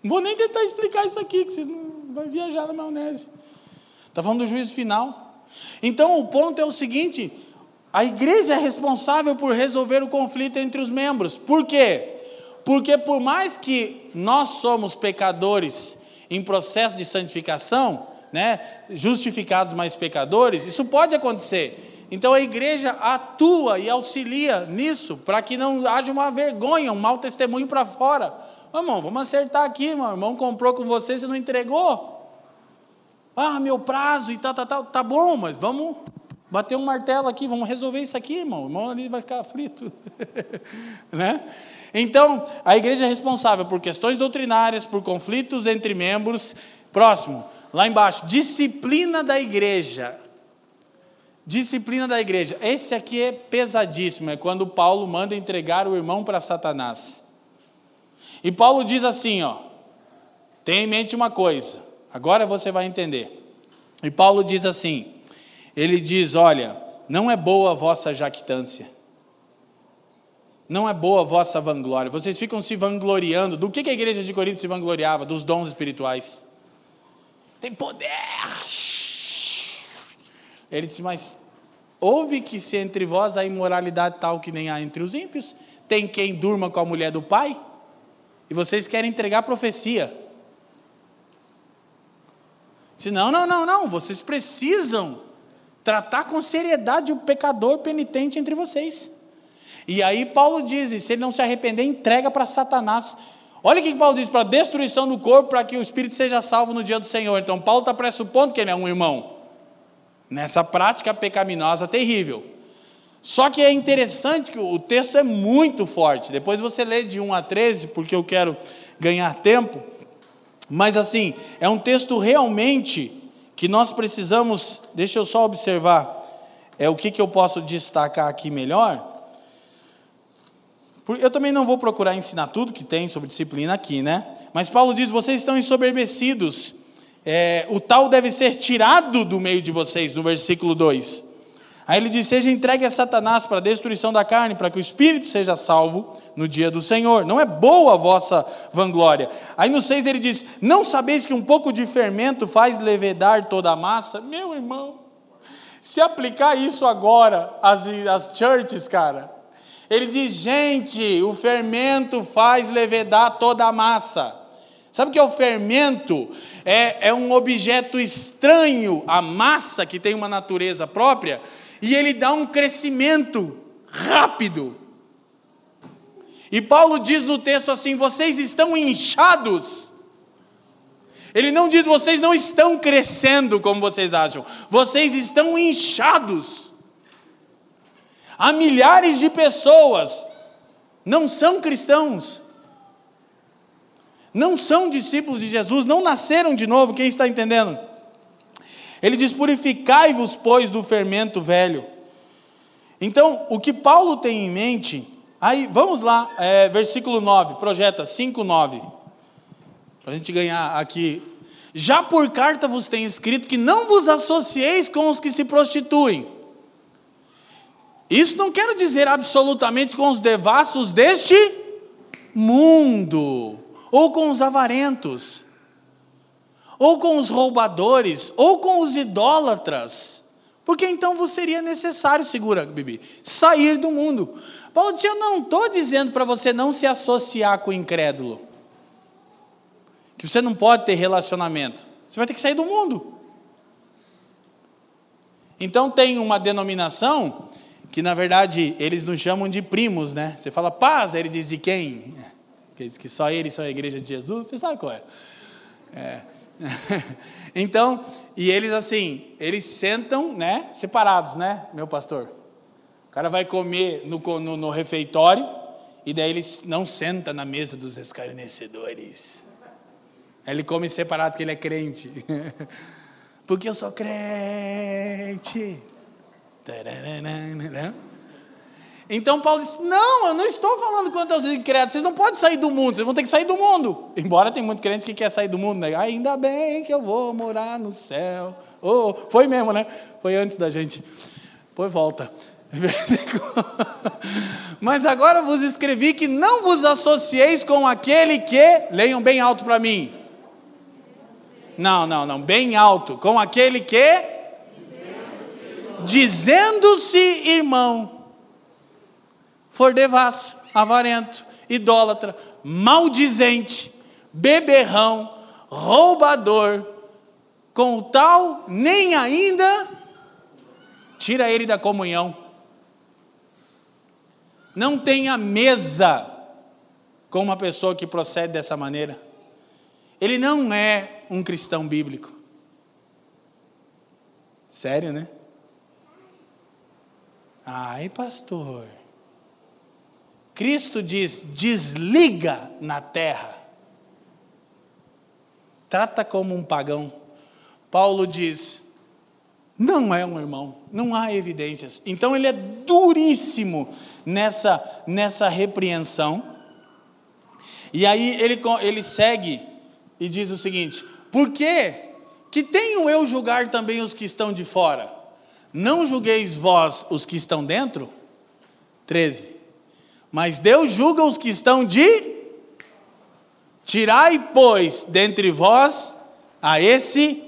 Não vou nem tentar explicar isso aqui, que você não vai viajar na maionese. Está falando do juízo final. Então o ponto é o seguinte: a igreja é responsável por resolver o conflito entre os membros. Por quê? Porque por mais que nós somos pecadores em processo de santificação, né, justificados mais pecadores, isso pode acontecer. Então a igreja atua e auxilia nisso, para que não haja uma vergonha, um mau testemunho para fora. Irmão, vamos acertar aqui. O irmão comprou com você, você não entregou. Ah, meu prazo e tal, tal, tal. Tá bom, mas vamos bater um martelo aqui, vamos resolver isso aqui, irmão. O irmão ali vai ficar aflito. né? Então, a igreja é responsável por questões doutrinárias, por conflitos entre membros. Próximo, lá embaixo, disciplina da igreja. Disciplina da igreja. Esse aqui é pesadíssimo, é quando Paulo manda entregar o irmão para Satanás. E Paulo diz assim, ó: Tenha em mente uma coisa. Agora você vai entender. E Paulo diz assim: Ele diz, olha, não é boa a vossa jactância. Não é boa a vossa vanglória. Vocês ficam se vangloriando. Do que a igreja de Corinto se vangloriava? Dos dons espirituais. Tem poder. Ele disse: Mas ouve que se entre vós há imoralidade tal que nem há entre os ímpios, tem quem durma com a mulher do pai, e vocês querem entregar profecia. Disse: Não, não, não, não, vocês precisam tratar com seriedade o pecador penitente entre vocês. E aí Paulo diz: se ele não se arrepender, entrega para Satanás. Olha o que Paulo diz: para destruição do corpo, para que o espírito seja salvo no dia do Senhor. Então Paulo está pressupondo que ele é um irmão nessa prática pecaminosa terrível. Só que é interessante que o texto é muito forte. Depois você lê de 1 a 13, porque eu quero ganhar tempo. Mas assim, é um texto realmente que nós precisamos. Deixa eu só observar. É o que, que eu posso destacar aqui melhor. Eu também não vou procurar ensinar tudo que tem sobre disciplina aqui, né? Mas Paulo diz: vocês estão ensoberbecidos é, o tal deve ser tirado do meio de vocês, no versículo 2. Aí ele diz: Seja entregue a Satanás para a destruição da carne, para que o espírito seja salvo no dia do Senhor. Não é boa a vossa vanglória. Aí no 6 ele diz: Não sabeis que um pouco de fermento faz levedar toda a massa? Meu irmão, se aplicar isso agora às, às churches, cara, ele diz: Gente, o fermento faz levedar toda a massa. Sabe o que é o fermento? É, é um objeto estranho à massa, que tem uma natureza própria, e ele dá um crescimento rápido. E Paulo diz no texto assim: vocês estão inchados. Ele não diz vocês não estão crescendo como vocês acham, vocês estão inchados. Há milhares de pessoas, não são cristãos, não são discípulos de Jesus, não nasceram de novo, quem está entendendo? Ele diz: purificai-vos, pois, do fermento velho. Então, o que Paulo tem em mente, aí vamos lá, é, versículo 9, projeta 5, 9, para a gente ganhar aqui. Já por carta vos tenho escrito que não vos associeis com os que se prostituem. Isso não quero dizer absolutamente com os devassos deste mundo ou com os avarentos, ou com os roubadores, ou com os idólatras, porque então vos seria necessário, segura, Bibi, sair do mundo. Paulo Eu não estou dizendo para você não se associar com o incrédulo, que você não pode ter relacionamento, você vai ter que sair do mundo. Então tem uma denominação que na verdade eles nos chamam de primos, né? Você fala paz, ele diz de quem? Que diz que só ele são a igreja de Jesus, você sabe qual é. é. então, e eles assim, eles sentam, né, separados, né, meu pastor? O cara vai comer no, no, no refeitório, e daí ele não senta na mesa dos escarnecedores. Ele come separado porque ele é crente. porque eu sou crente. Então Paulo disse: Não, eu não estou falando contra os incrédulos, vocês não podem sair do mundo, vocês vão ter que sair do mundo. Embora tem muito crente que quer sair do mundo, né? Ainda bem que eu vou morar no céu. Oh, foi mesmo, né? Foi antes da gente. Pois volta. Mas agora vos escrevi que não vos associeis com aquele que, leiam bem alto para mim. Não, não, não, bem alto. Com aquele que, dizendo-se irmão for devasso, avarento, idólatra, maldizente, beberrão, roubador, com o tal nem ainda tira ele da comunhão. Não tenha mesa com uma pessoa que procede dessa maneira. Ele não é um cristão bíblico. Sério, né? Ai, pastor. Cristo diz: desliga na terra. Trata como um pagão. Paulo diz: não é um irmão, não há evidências. Então ele é duríssimo nessa, nessa repreensão. E aí ele, ele segue e diz o seguinte: por que que tenho eu julgar também os que estão de fora? Não julgueis vós os que estão dentro? 13. Mas Deus julga os que estão de. Tirai, pois, dentre vós a esse.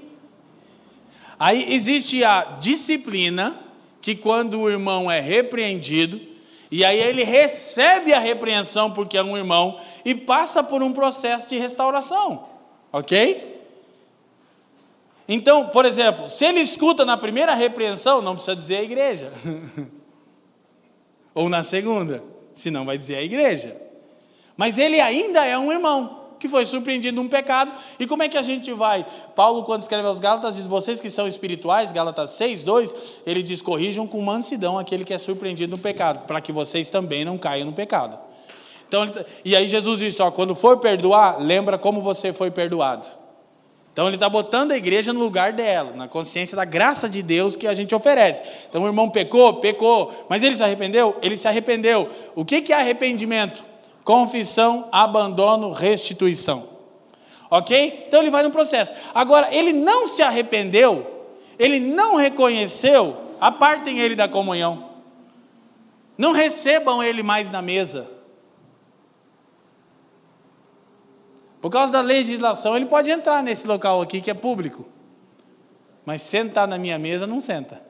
Aí existe a disciplina, que quando o irmão é repreendido, e aí ele recebe a repreensão porque é um irmão, e passa por um processo de restauração. Ok? Então, por exemplo, se ele escuta na primeira repreensão, não precisa dizer a igreja. Ou na segunda senão vai dizer a igreja. Mas ele ainda é um irmão que foi surpreendido num pecado. E como é que a gente vai? Paulo, quando escreve aos Gálatas, diz: Vocês que são espirituais, Gálatas 6, 2, ele diz: Corrijam com mansidão aquele que é surpreendido no pecado, para que vocês também não caiam no pecado. Então, tá, e aí Jesus disse: ó, Quando for perdoar, lembra como você foi perdoado. Então ele está botando a igreja no lugar dela, na consciência da graça de Deus que a gente oferece. Então o irmão pecou, pecou, mas ele se arrependeu? Ele se arrependeu. O que, é arrependimento? Confissão, abandono, restituição. Ok? Então ele vai no processo. Agora, ele não se arrependeu, ele não reconheceu, apartem ele da comunhão. Não recebam ele mais na mesa. Por causa da legislação, ele pode entrar nesse local aqui que é público. Mas sentar na minha mesa, não senta.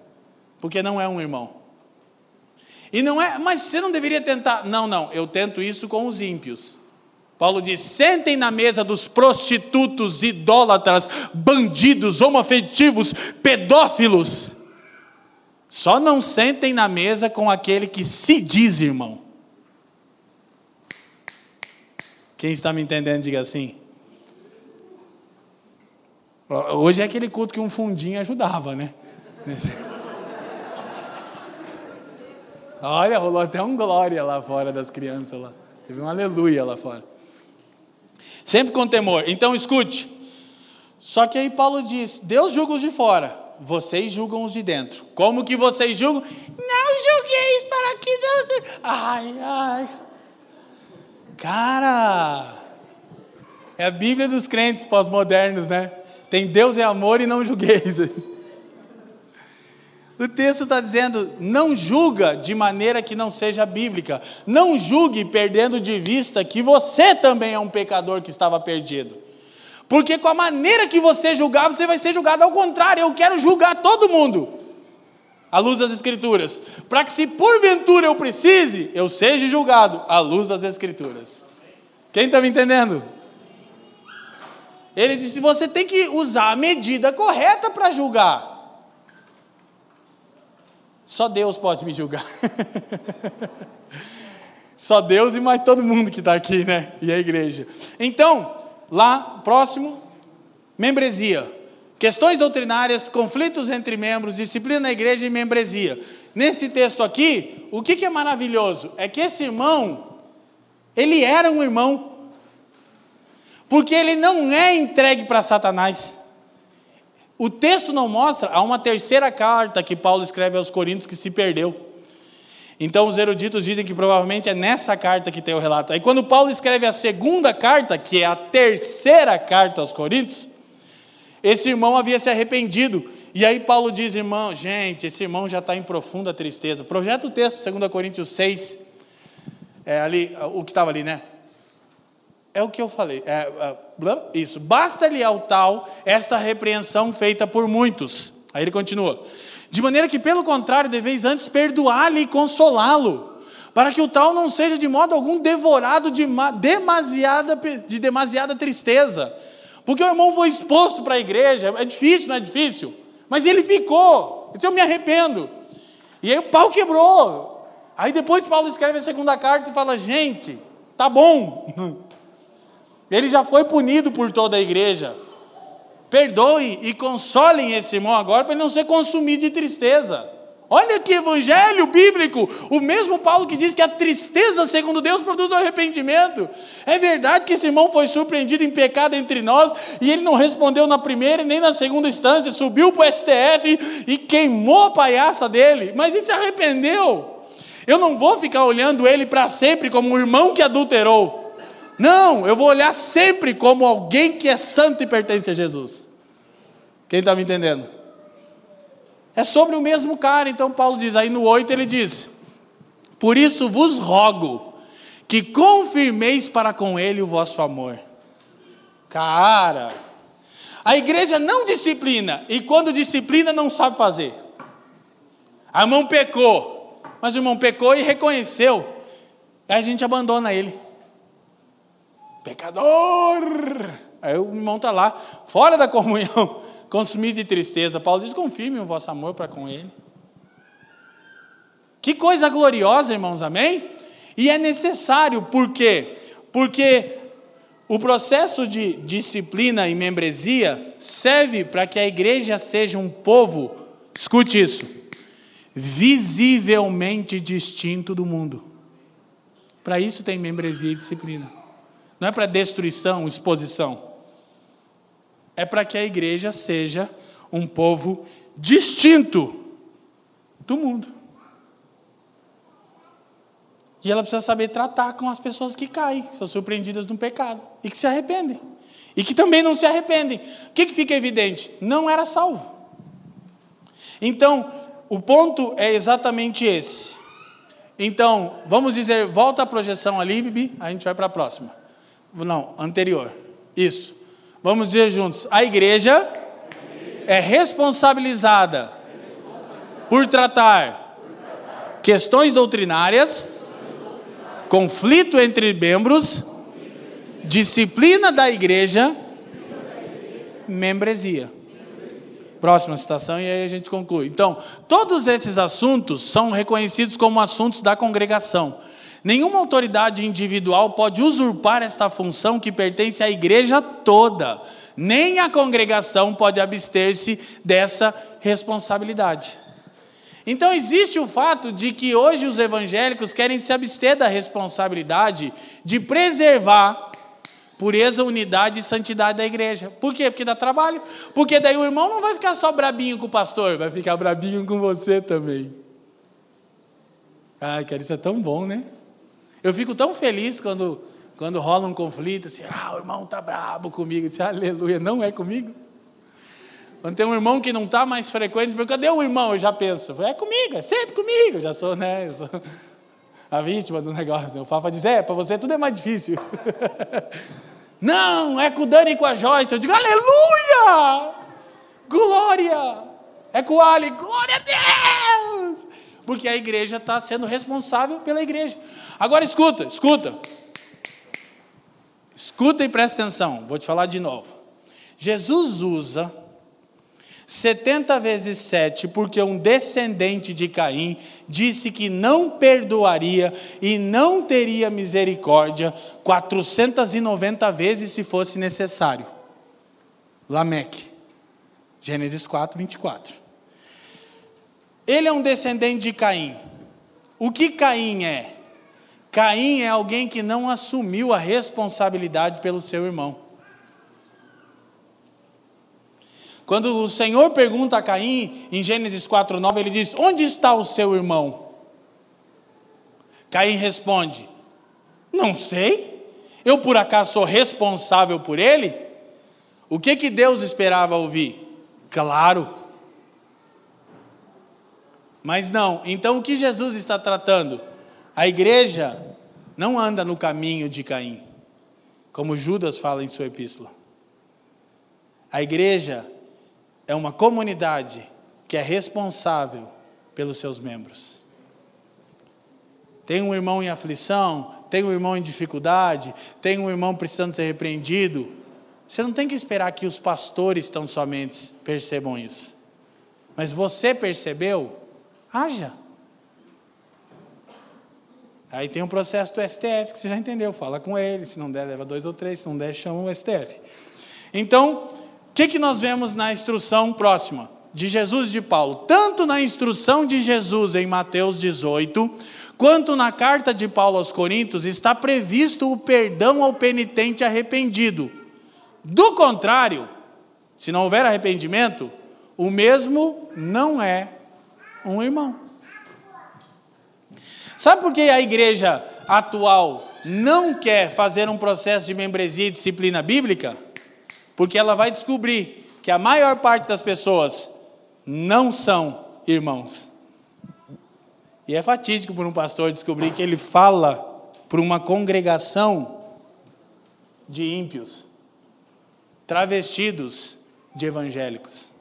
Porque não é um irmão. E não é, mas você não deveria tentar. Não, não, eu tento isso com os ímpios. Paulo diz: sentem na mesa dos prostitutos, idólatras, bandidos, homoafetivos, pedófilos. Só não sentem na mesa com aquele que se diz irmão. Quem está me entendendo, diga assim. Hoje é aquele culto que um fundinho ajudava, né? Olha, rolou até um glória lá fora das crianças lá. Teve um aleluia lá fora. Sempre com temor. Então escute. Só que aí Paulo diz: Deus julga os de fora, vocês julgam os de dentro. Como que vocês julgam? Não julgueis para que Deus. Ai, ai. Cara, é a Bíblia dos crentes pós-modernos, né? Tem Deus é amor e não julgueis. O texto está dizendo: não julga de maneira que não seja bíblica. Não julgue perdendo de vista que você também é um pecador que estava perdido. Porque com a maneira que você julgar, você vai ser julgado ao contrário. Eu quero julgar todo mundo, à luz das Escrituras. Para que, se porventura eu precise, eu seja julgado à luz das Escrituras. Quem está me entendendo? Ele disse: você tem que usar a medida correta para julgar. Só Deus pode me julgar. Só Deus e mais todo mundo que está aqui, né? E a igreja. Então, lá, próximo, membresia. Questões doutrinárias, conflitos entre membros, disciplina na igreja e membresia. Nesse texto aqui, o que, que é maravilhoso? É que esse irmão, ele era um irmão. Porque ele não é entregue para Satanás. O texto não mostra, há uma terceira carta que Paulo escreve aos Coríntios que se perdeu. Então os eruditos dizem que provavelmente é nessa carta que tem o relato. Aí quando Paulo escreve a segunda carta, que é a terceira carta aos Coríntios, esse irmão havia se arrependido. E aí Paulo diz, irmão, gente, esse irmão já está em profunda tristeza. Projeta o texto, 2 Coríntios 6, é ali, o que estava ali, né? É o que eu falei. É, é, isso. Basta-lhe ao tal esta repreensão feita por muitos. Aí ele continua. De maneira que, pelo contrário, deveis antes perdoá-lo e consolá-lo, para que o tal não seja de modo algum devorado de demasiada, de demasiada tristeza. Porque o irmão foi exposto para a igreja, é difícil, não é difícil? Mas ele ficou. Disse, eu me arrependo. E aí o pau quebrou. Aí depois Paulo escreve a segunda carta e fala: gente, tá bom. Ele já foi punido por toda a igreja. Perdoem e consolem esse irmão agora para ele não ser consumido de tristeza. Olha que evangelho bíblico, o mesmo Paulo que diz que a tristeza, segundo Deus, produz arrependimento. É verdade que esse irmão foi surpreendido em pecado entre nós e ele não respondeu na primeira nem na segunda instância, subiu para o STF e queimou a palhaça dele, mas ele se arrependeu. Eu não vou ficar olhando ele para sempre como um irmão que adulterou. Não, eu vou olhar sempre como alguém que é santo e pertence a Jesus. Quem está me entendendo? É sobre o mesmo cara, então Paulo diz, aí no 8 ele diz: Por isso vos rogo que confirmeis para com ele o vosso amor. Cara, a igreja não disciplina, e quando disciplina não sabe fazer. A irmão pecou, mas o irmão pecou e reconheceu, aí a gente abandona ele pecador. Aí o irmão está lá, fora da comunhão, consumido de tristeza. Paulo diz: confirme o vosso amor para com ele. Que coisa gloriosa, irmãos, amém? E é necessário, por quê? Porque o processo de disciplina e membresia serve para que a igreja seja um povo, escute isso, visivelmente distinto do mundo. Para isso tem membresia e disciplina. Não é para destruição, exposição. É para que a igreja seja um povo distinto do mundo. E ela precisa saber tratar com as pessoas que caem, que são surpreendidas no pecado e que se arrependem. e que também não se arrependem. O que, que fica evidente? Não era salvo. Então, o ponto é exatamente esse. Então, vamos dizer, volta a projeção ali, Bibi, a gente vai para a próxima. Não, anterior. Isso. Vamos dizer juntos. A igreja é responsabilizada por tratar questões doutrinárias, conflito entre membros, disciplina da igreja, membresia. Próxima citação e aí a gente conclui. Então, todos esses assuntos são reconhecidos como assuntos da congregação. Nenhuma autoridade individual pode usurpar esta função que pertence à igreja toda. Nem a congregação pode abster-se dessa responsabilidade. Então existe o fato de que hoje os evangélicos querem se abster da responsabilidade de preservar Pureza, unidade e santidade da igreja. Por quê? Porque dá trabalho. Porque daí o irmão não vai ficar só brabinho com o pastor, vai ficar brabinho com você também. Ai, cara, isso é tão bom, né? Eu fico tão feliz quando, quando rola um conflito, assim, ah, o irmão está brabo comigo. Eu disse, aleluia, não é comigo. Quando tem um irmão que não está mais frequente, mas cadê o irmão? Eu já penso, é comigo, é sempre comigo. Eu já sou, né? Eu sou a vítima do negócio. O Fafa diz: É, para você tudo é mais difícil. Não, é com o Dani e com a Joyce. Eu digo: Aleluia! Glória! É com o Ali, glória a Deus! Porque a igreja está sendo responsável pela igreja. Agora escuta, escuta. Escuta e presta atenção, vou te falar de novo. Jesus usa 70 vezes 7, porque um descendente de Caim disse que não perdoaria e não teria misericórdia 490 vezes se fosse necessário. Lameque, Gênesis 4, 24. Ele é um descendente de Caim. O que Caim é? Caim é alguém que não assumiu a responsabilidade pelo seu irmão. Quando o Senhor pergunta a Caim, em Gênesis 4,9, ele diz: Onde está o seu irmão? Caim responde: Não sei. Eu por acaso sou responsável por ele? O que que Deus esperava ouvir? Claro. Mas não. Então o que Jesus está tratando? A igreja não anda no caminho de Caim, como Judas fala em sua epístola. A igreja é uma comunidade que é responsável pelos seus membros. Tem um irmão em aflição, tem um irmão em dificuldade, tem um irmão precisando ser repreendido. Você não tem que esperar que os pastores tão somente percebam isso. Mas você percebeu? Haja. Aí tem um processo do STF que você já entendeu. Fala com ele, se não der, leva dois ou três, se não der, chama o STF. Então, que, que nós vemos na instrução próxima de Jesus e de Paulo? Tanto na instrução de Jesus em Mateus 18, quanto na carta de Paulo aos Coríntios, está previsto o perdão ao penitente arrependido. Do contrário, se não houver arrependimento, o mesmo não é um irmão. Sabe por que a igreja atual não quer fazer um processo de membresia e disciplina bíblica? porque ela vai descobrir que a maior parte das pessoas não são irmãos. E é fatídico para um pastor descobrir que ele fala para uma congregação de ímpios, travestidos de evangélicos.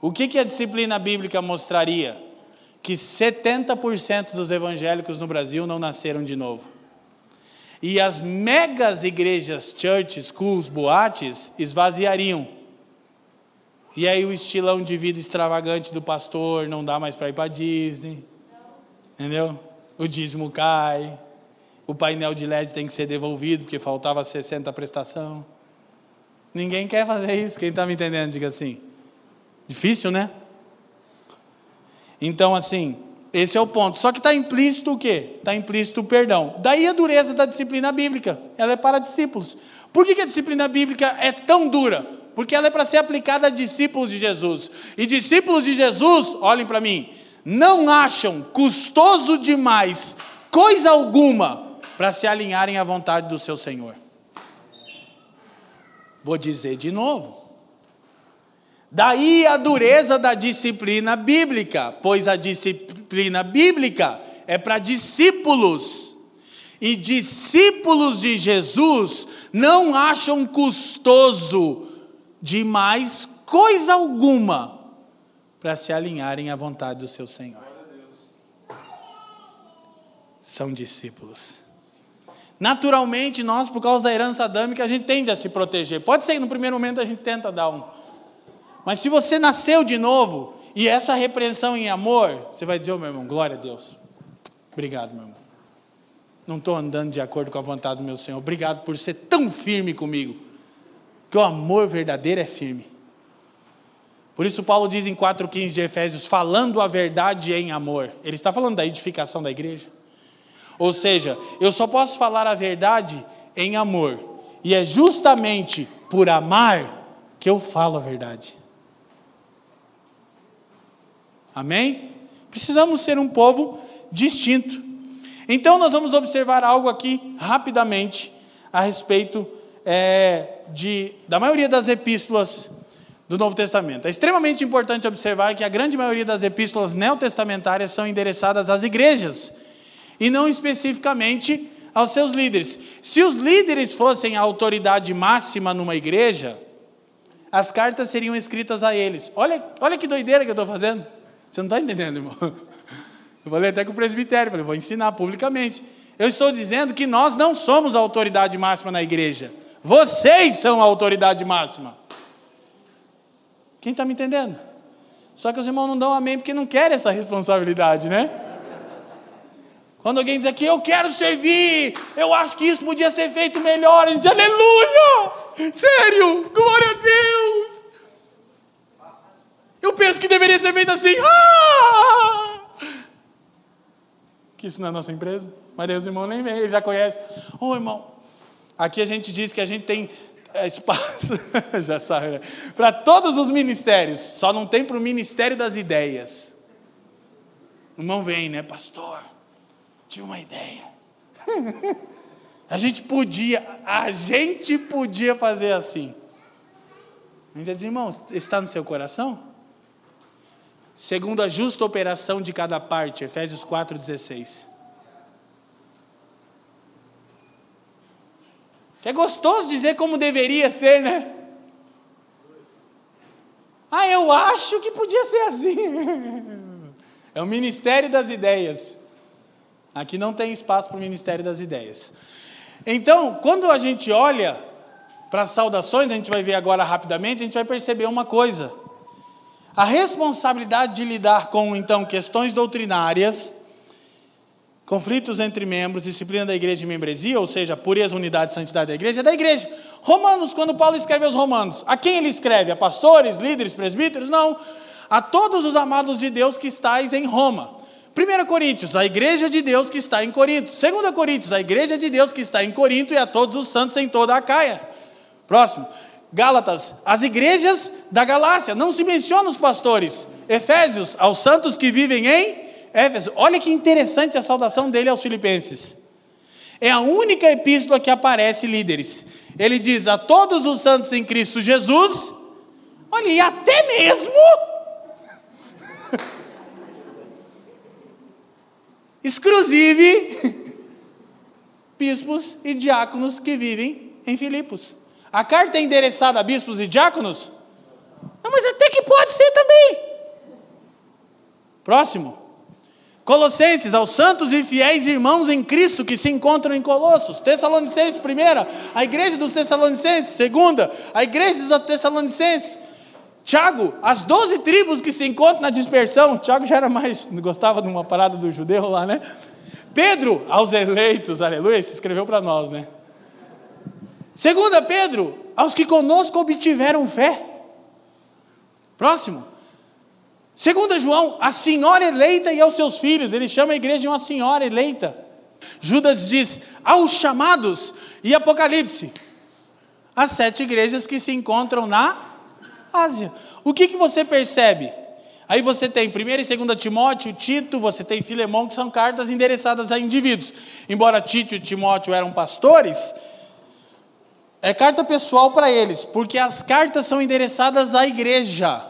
O que, que a disciplina bíblica mostraria? Que 70% dos evangélicos no Brasil não nasceram de novo. E as megas igrejas, churches, schools, boates, esvaziariam. E aí o estilão de vida extravagante do pastor não dá mais para ir para Disney. Entendeu? O dízimo cai. O painel de LED tem que ser devolvido porque faltava 60 prestação. Ninguém quer fazer isso. Quem está me entendendo, diga assim. Difícil, né? Então, assim, esse é o ponto. Só que está implícito o quê? Está implícito o perdão. Daí a dureza da disciplina bíblica. Ela é para discípulos. Por que, que a disciplina bíblica é tão dura? Porque ela é para ser aplicada a discípulos de Jesus. E discípulos de Jesus, olhem para mim, não acham custoso demais coisa alguma para se alinharem à vontade do seu Senhor. Vou dizer de novo. Daí a dureza da disciplina bíblica, pois a disciplina bíblica é para discípulos. E discípulos de Jesus não acham custoso demais coisa alguma para se alinharem à vontade do seu Senhor. São discípulos. Naturalmente, nós, por causa da herança adâmica, a gente tende a se proteger. Pode ser que no primeiro momento a gente tenta dar um. Mas se você nasceu de novo, e essa repreensão em amor, você vai dizer, oh, meu irmão, glória a Deus. Obrigado, meu irmão. Não estou andando de acordo com a vontade do meu Senhor. Obrigado por ser tão firme comigo. Que o amor verdadeiro é firme. Por isso, Paulo diz em 4,15 de Efésios: falando a verdade em amor. Ele está falando da edificação da igreja. Ou seja, eu só posso falar a verdade em amor. E é justamente por amar que eu falo a verdade. Amém? Precisamos ser um povo distinto. Então, nós vamos observar algo aqui rapidamente a respeito é, de, da maioria das epístolas do Novo Testamento. É extremamente importante observar que a grande maioria das epístolas neotestamentárias são endereçadas às igrejas e não especificamente aos seus líderes. Se os líderes fossem a autoridade máxima numa igreja, as cartas seriam escritas a eles. Olha, olha que doideira que eu estou fazendo. Você não está entendendo, irmão? Eu falei até com o presbitério, falei, vou ensinar publicamente. Eu estou dizendo que nós não somos a autoridade máxima na igreja. Vocês são a autoridade máxima. Quem está me entendendo? Só que os irmãos não dão amém porque não querem essa responsabilidade, né? Quando alguém diz aqui, eu quero servir, eu acho que isso podia ser feito melhor, a gente diz, aleluia! Sério, glória a Deus! Eu penso que deveria ser feito assim. Ah! Que isso é nossa empresa. Mas Deus, irmão, nem vem, ele já conhece. Ô oh, irmão, aqui a gente diz que a gente tem é, espaço, já sabe, né? Para todos os ministérios, só não tem para o ministério das ideias. O irmão vem, né, pastor? Tive uma ideia. a gente podia, a gente podia fazer assim. A gente diz, irmão, está no seu coração? Segundo a justa operação de cada parte, Efésios 4,16. É gostoso dizer como deveria ser, né? Ah, eu acho que podia ser assim. É o ministério das ideias. Aqui não tem espaço para o ministério das ideias. Então, quando a gente olha para as saudações, a gente vai ver agora rapidamente, a gente vai perceber uma coisa. A responsabilidade de lidar com, então, questões doutrinárias, conflitos entre membros, disciplina da igreja e membresia, ou seja, pureza, unidade e santidade da igreja, é da igreja. Romanos, quando Paulo escreve aos Romanos, a quem ele escreve? A pastores, líderes, presbíteros? Não. A todos os amados de Deus que estáis em Roma. 1 Coríntios, a igreja de Deus que está em Corinto. 2 Coríntios, a igreja de Deus que está em Corinto e a todos os santos em toda a Caia. Próximo. Gálatas, as igrejas da Galácia, não se menciona os pastores. Efésios, aos santos que vivem em Éfeso. Olha que interessante a saudação dele aos filipenses. É a única epístola que aparece líderes. Ele diz a todos os santos em Cristo Jesus, olha, e até mesmo exclusive bispos e diáconos que vivem em Filipos. A carta é endereçada a bispos e diáconos? Não, mas até que pode ser também. Próximo. Colossenses, aos santos e fiéis irmãos em Cristo que se encontram em Colossos. Tessalonicenses, primeira, a igreja dos Tessalonicenses. Segunda, a igreja dos Tessalonicenses. Tiago, as doze tribos que se encontram na dispersão. Tiago já era mais, gostava de uma parada do judeu lá, né? Pedro, aos eleitos, aleluia, se escreveu para nós, né? Segunda Pedro, aos que conosco obtiveram fé. Próximo. Segunda João, a senhora eleita e aos seus filhos. Ele chama a igreja de uma senhora eleita. Judas diz, aos chamados. E Apocalipse, as sete igrejas que se encontram na Ásia. O que, que você percebe? Aí você tem 1 e 2 Timóteo, Tito, você tem Filemão, que são cartas endereçadas a indivíduos. Embora Tito e Timóteo eram pastores, É carta pessoal para eles, porque as cartas são endereçadas à igreja.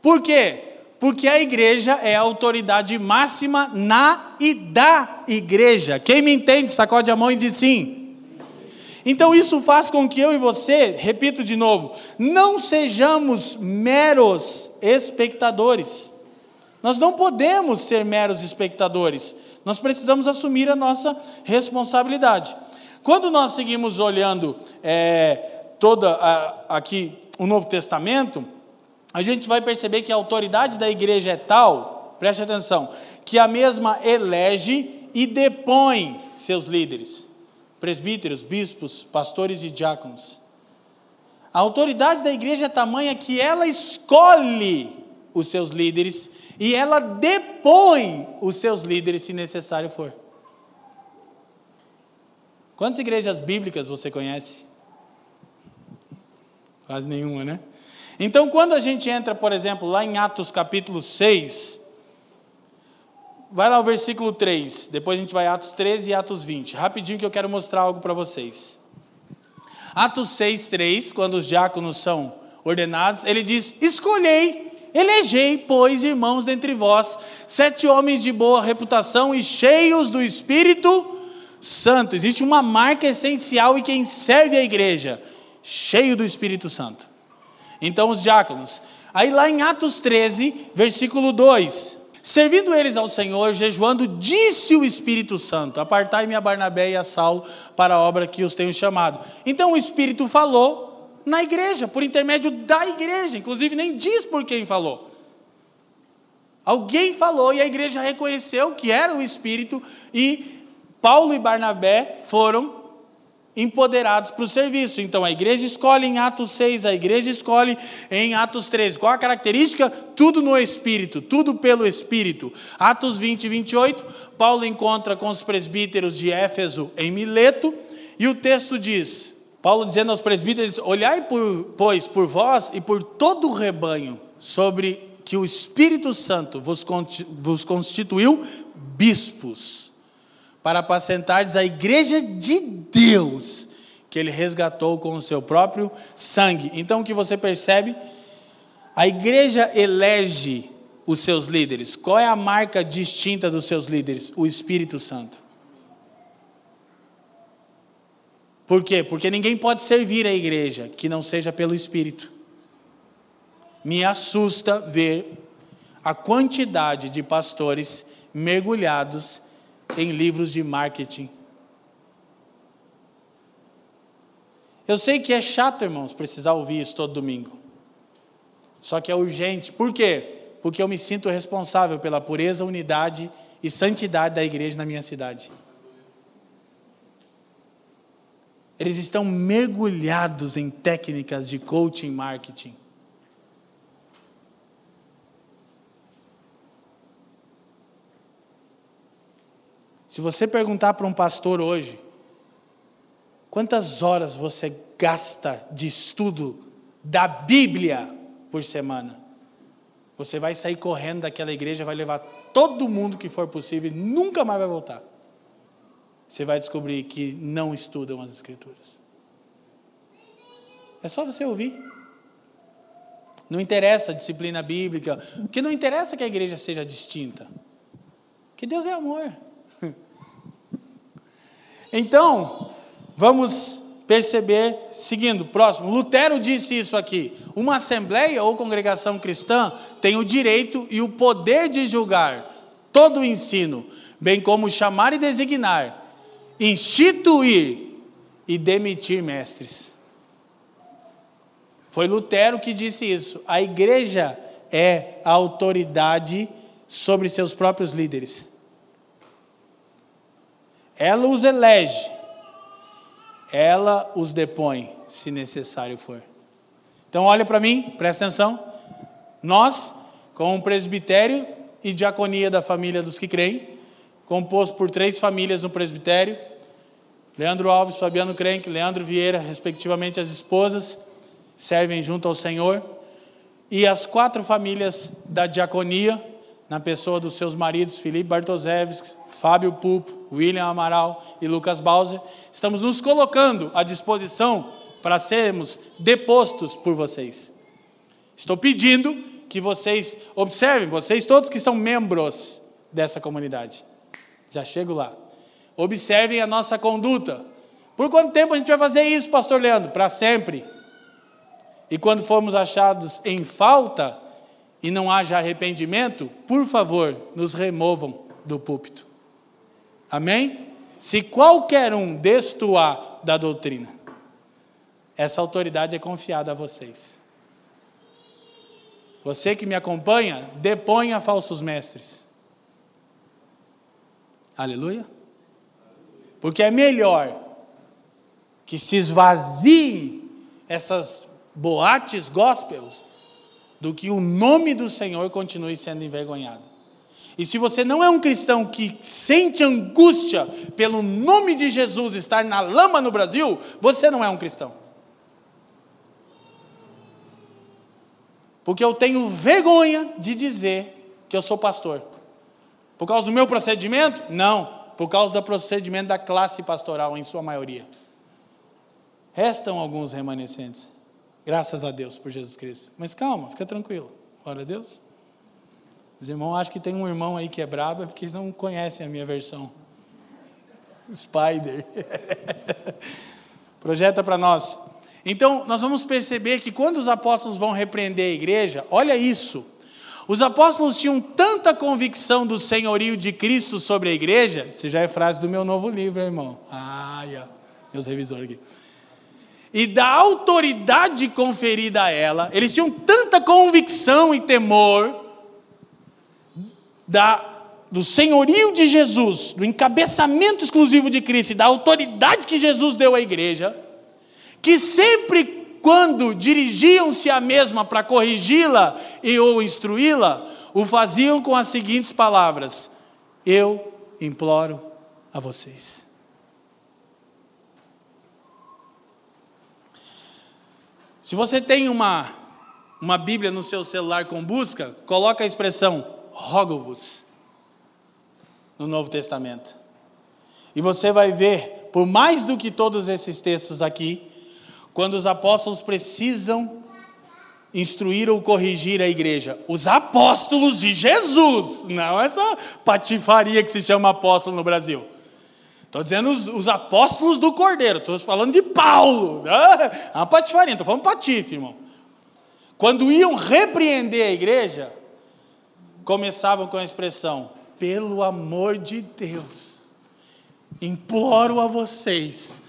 Por quê? Porque a igreja é a autoridade máxima na e da igreja. Quem me entende, sacode a mão e diz sim. Então isso faz com que eu e você, repito de novo, não sejamos meros espectadores. Nós não podemos ser meros espectadores. Nós precisamos assumir a nossa responsabilidade. Quando nós seguimos olhando é, toda a, aqui o Novo Testamento, a gente vai perceber que a autoridade da igreja é tal, preste atenção, que a mesma elege e depõe seus líderes, presbíteros, bispos, pastores e diáconos. A autoridade da igreja é tamanha que ela escolhe os seus líderes e ela depõe os seus líderes se necessário for. Quantas igrejas bíblicas você conhece? Quase nenhuma, né? Então, quando a gente entra, por exemplo, lá em Atos capítulo 6, vai lá o versículo 3, depois a gente vai Atos 13 e Atos 20. Rapidinho que eu quero mostrar algo para vocês. Atos 6, 3, quando os diáconos são ordenados, ele diz: Escolhei, elegei, pois, irmãos dentre vós, sete homens de boa reputação e cheios do Espírito Santo. Existe uma marca essencial em quem serve a igreja, cheio do Espírito Santo. Então, os diáconos. Aí, lá em Atos 13, versículo 2: Servindo eles ao Senhor, jejuando, disse o Espírito Santo: Apartai-me a Barnabé e a Saulo para a obra que os tenho chamado. Então, o Espírito falou na igreja, por intermédio da igreja, inclusive nem diz por quem falou. Alguém falou e a igreja reconheceu que era o Espírito e Paulo e Barnabé foram empoderados para o serviço. Então a igreja escolhe em Atos 6, a igreja escolhe em Atos 13. Qual a característica? Tudo no Espírito, tudo pelo Espírito. Atos 20 e 28, Paulo encontra com os presbíteros de Éfeso em Mileto, e o texto diz: Paulo dizendo aos presbíteros: Olhai, por, pois, por vós e por todo o rebanho, sobre que o Espírito Santo vos constituiu bispos para apacentardes a igreja de Deus, que ele resgatou com o seu próprio sangue. Então o que você percebe? A igreja elege os seus líderes. Qual é a marca distinta dos seus líderes? O Espírito Santo. Por quê? Porque ninguém pode servir a igreja que não seja pelo Espírito. Me assusta ver a quantidade de pastores mergulhados em livros de marketing. Eu sei que é chato, irmãos, precisar ouvir isso todo domingo. Só que é urgente. Por quê? Porque eu me sinto responsável pela pureza, unidade e santidade da igreja na minha cidade. Eles estão mergulhados em técnicas de coaching marketing. Se você perguntar para um pastor hoje, quantas horas você gasta de estudo da Bíblia por semana? Você vai sair correndo daquela igreja, vai levar todo mundo que for possível e nunca mais vai voltar. Você vai descobrir que não estudam as Escrituras. É só você ouvir. Não interessa a disciplina bíblica, porque não interessa que a igreja seja distinta. Que Deus é amor. Então, vamos perceber, seguindo, próximo, Lutero disse isso aqui: uma assembleia ou congregação cristã tem o direito e o poder de julgar todo o ensino, bem como chamar e designar, instituir e demitir mestres. Foi Lutero que disse isso. A igreja é a autoridade sobre seus próprios líderes. Ela os elege, ela os depõe, se necessário for. Então, olha para mim, presta atenção. Nós, com o presbitério e diaconia da família dos que creem, composto por três famílias no presbitério: Leandro Alves, Fabiano Crenque, Leandro Vieira, respectivamente as esposas, servem junto ao Senhor, e as quatro famílias da diaconia na pessoa dos seus maridos Felipe Bartoszewski, Fábio Pupo, William Amaral e Lucas Bauser, estamos nos colocando à disposição para sermos depostos por vocês. Estou pedindo que vocês observem, vocês todos que são membros dessa comunidade. Já chego lá. Observem a nossa conduta. Por quanto tempo a gente vai fazer isso, pastor Leandro? Para sempre. E quando formos achados em falta e não haja arrependimento, por favor, nos removam do púlpito. Amém? Se qualquer um destoar da doutrina, essa autoridade é confiada a vocês. Você que me acompanha, deponha falsos mestres. Aleluia. Porque é melhor que se esvazie essas boates gospels do que o nome do Senhor continue sendo envergonhado. E se você não é um cristão que sente angústia pelo nome de Jesus estar na lama no Brasil, você não é um cristão. Porque eu tenho vergonha de dizer que eu sou pastor. Por causa do meu procedimento? Não, por causa do procedimento da classe pastoral, em sua maioria. Restam alguns remanescentes. Graças a Deus por Jesus Cristo. Mas calma, fica tranquilo. Glória a Deus. Os irmãos acham que tem um irmão aí que é brabo, é porque eles não conhecem a minha versão. Spider. Projeta para nós. Então, nós vamos perceber que quando os apóstolos vão repreender a igreja, olha isso. Os apóstolos tinham tanta convicção do senhorio de Cristo sobre a igreja, isso já é frase do meu novo livro, irmão. Ah, meus revisores aqui. E da autoridade conferida a ela, eles tinham tanta convicção e temor da, do senhorio de Jesus, do encabeçamento exclusivo de Cristo e da autoridade que Jesus deu à igreja, que sempre quando dirigiam-se à mesma para corrigi-la e ou instruí-la, o faziam com as seguintes palavras: Eu imploro a vocês. Se você tem uma, uma Bíblia no seu celular com busca, coloca a expressão rogo-vos no Novo Testamento. E você vai ver, por mais do que todos esses textos aqui, quando os apóstolos precisam instruir ou corrigir a igreja. Os apóstolos de Jesus, não essa patifaria que se chama apóstolo no Brasil. Estou dizendo os, os, apóstolos do Cordeiro, estou falando de Paulo. É uma patifaria, estou falando patife, irmão. Quando iam repreender a igreja, começavam com a expressão: pelo amor de Deus, imploro a vocês,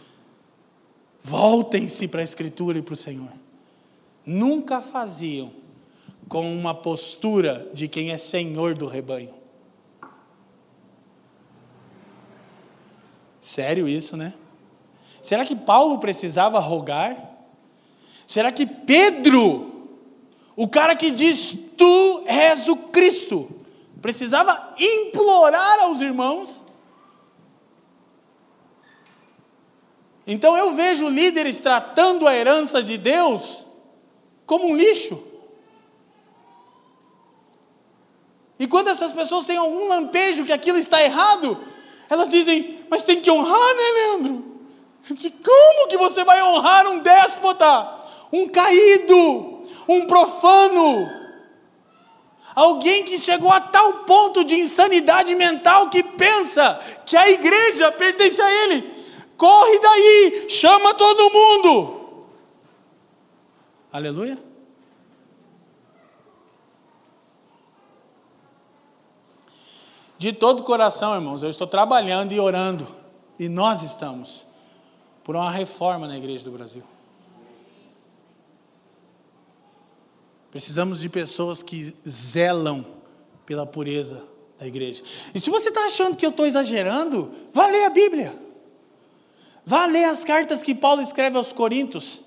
Voltem-se para a Escritura e para o Senhor. Nunca faziam com uma postura de quem é senhor do rebanho. Sério isso, né? Será que Paulo precisava rogar? Será que Pedro, o cara que diz tu és o Cristo, precisava implorar aos irmãos? Então eu vejo líderes tratando a herança de Deus como um lixo. E quando essas pessoas têm algum lampejo que aquilo está errado, elas dizem, mas tem que honrar, né, Leandro? Eu disse, como que você vai honrar um déspota, um caído, um profano? Alguém que chegou a tal ponto de insanidade mental que pensa que a igreja pertence a ele. Corre daí, chama todo mundo. Aleluia. De todo o coração, irmãos, eu estou trabalhando e orando, e nós estamos, por uma reforma na igreja do Brasil. Precisamos de pessoas que zelam pela pureza da igreja. E se você está achando que eu estou exagerando, vá ler a Bíblia. Vá ler as cartas que Paulo escreve aos Coríntios.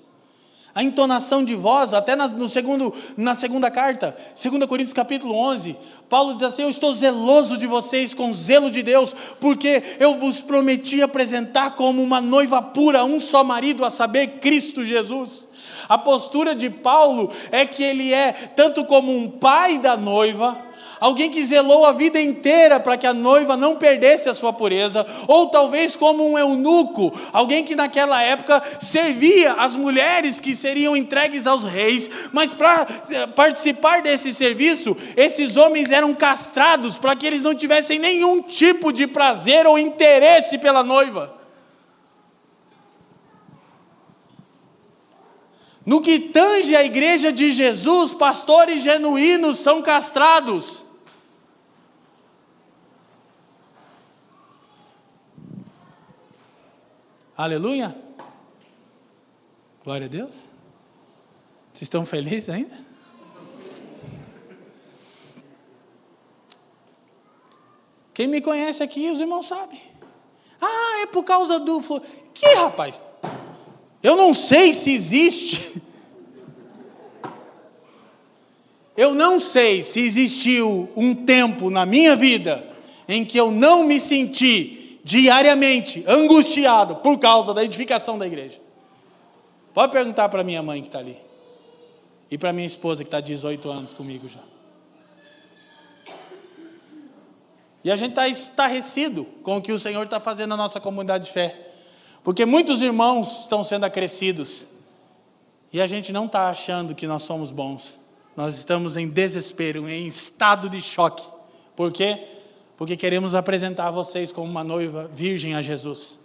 A entonação de voz, até na, no segundo, na segunda carta, 2 Coríntios capítulo 11, Paulo diz assim: Eu estou zeloso de vocês com zelo de Deus, porque eu vos prometi apresentar como uma noiva pura um só marido, a saber, Cristo Jesus. A postura de Paulo é que ele é tanto como um pai da noiva, alguém que zelou a vida inteira para que a noiva não perdesse a sua pureza, ou talvez como um eunuco, alguém que naquela época servia as mulheres que seriam entregues aos reis, mas para eh, participar desse serviço, esses homens eram castrados para que eles não tivessem nenhum tipo de prazer ou interesse pela noiva. No que tange a igreja de Jesus, pastores genuínos são castrados. Aleluia. Glória a Deus. Vocês estão felizes ainda? Quem me conhece aqui, os irmãos sabem. Ah, é por causa do. Que rapaz? Eu não sei se existe. Eu não sei se existiu um tempo na minha vida em que eu não me senti diariamente angustiado por causa da edificação da igreja. Pode perguntar para minha mãe que está ali. E para minha esposa que está 18 anos comigo já. E a gente está estarrecido com o que o Senhor está fazendo na nossa comunidade de fé. Porque muitos irmãos estão sendo acrescidos e a gente não está achando que nós somos bons. Nós estamos em desespero, em estado de choque. Por quê? Porque queremos apresentar vocês como uma noiva virgem a Jesus.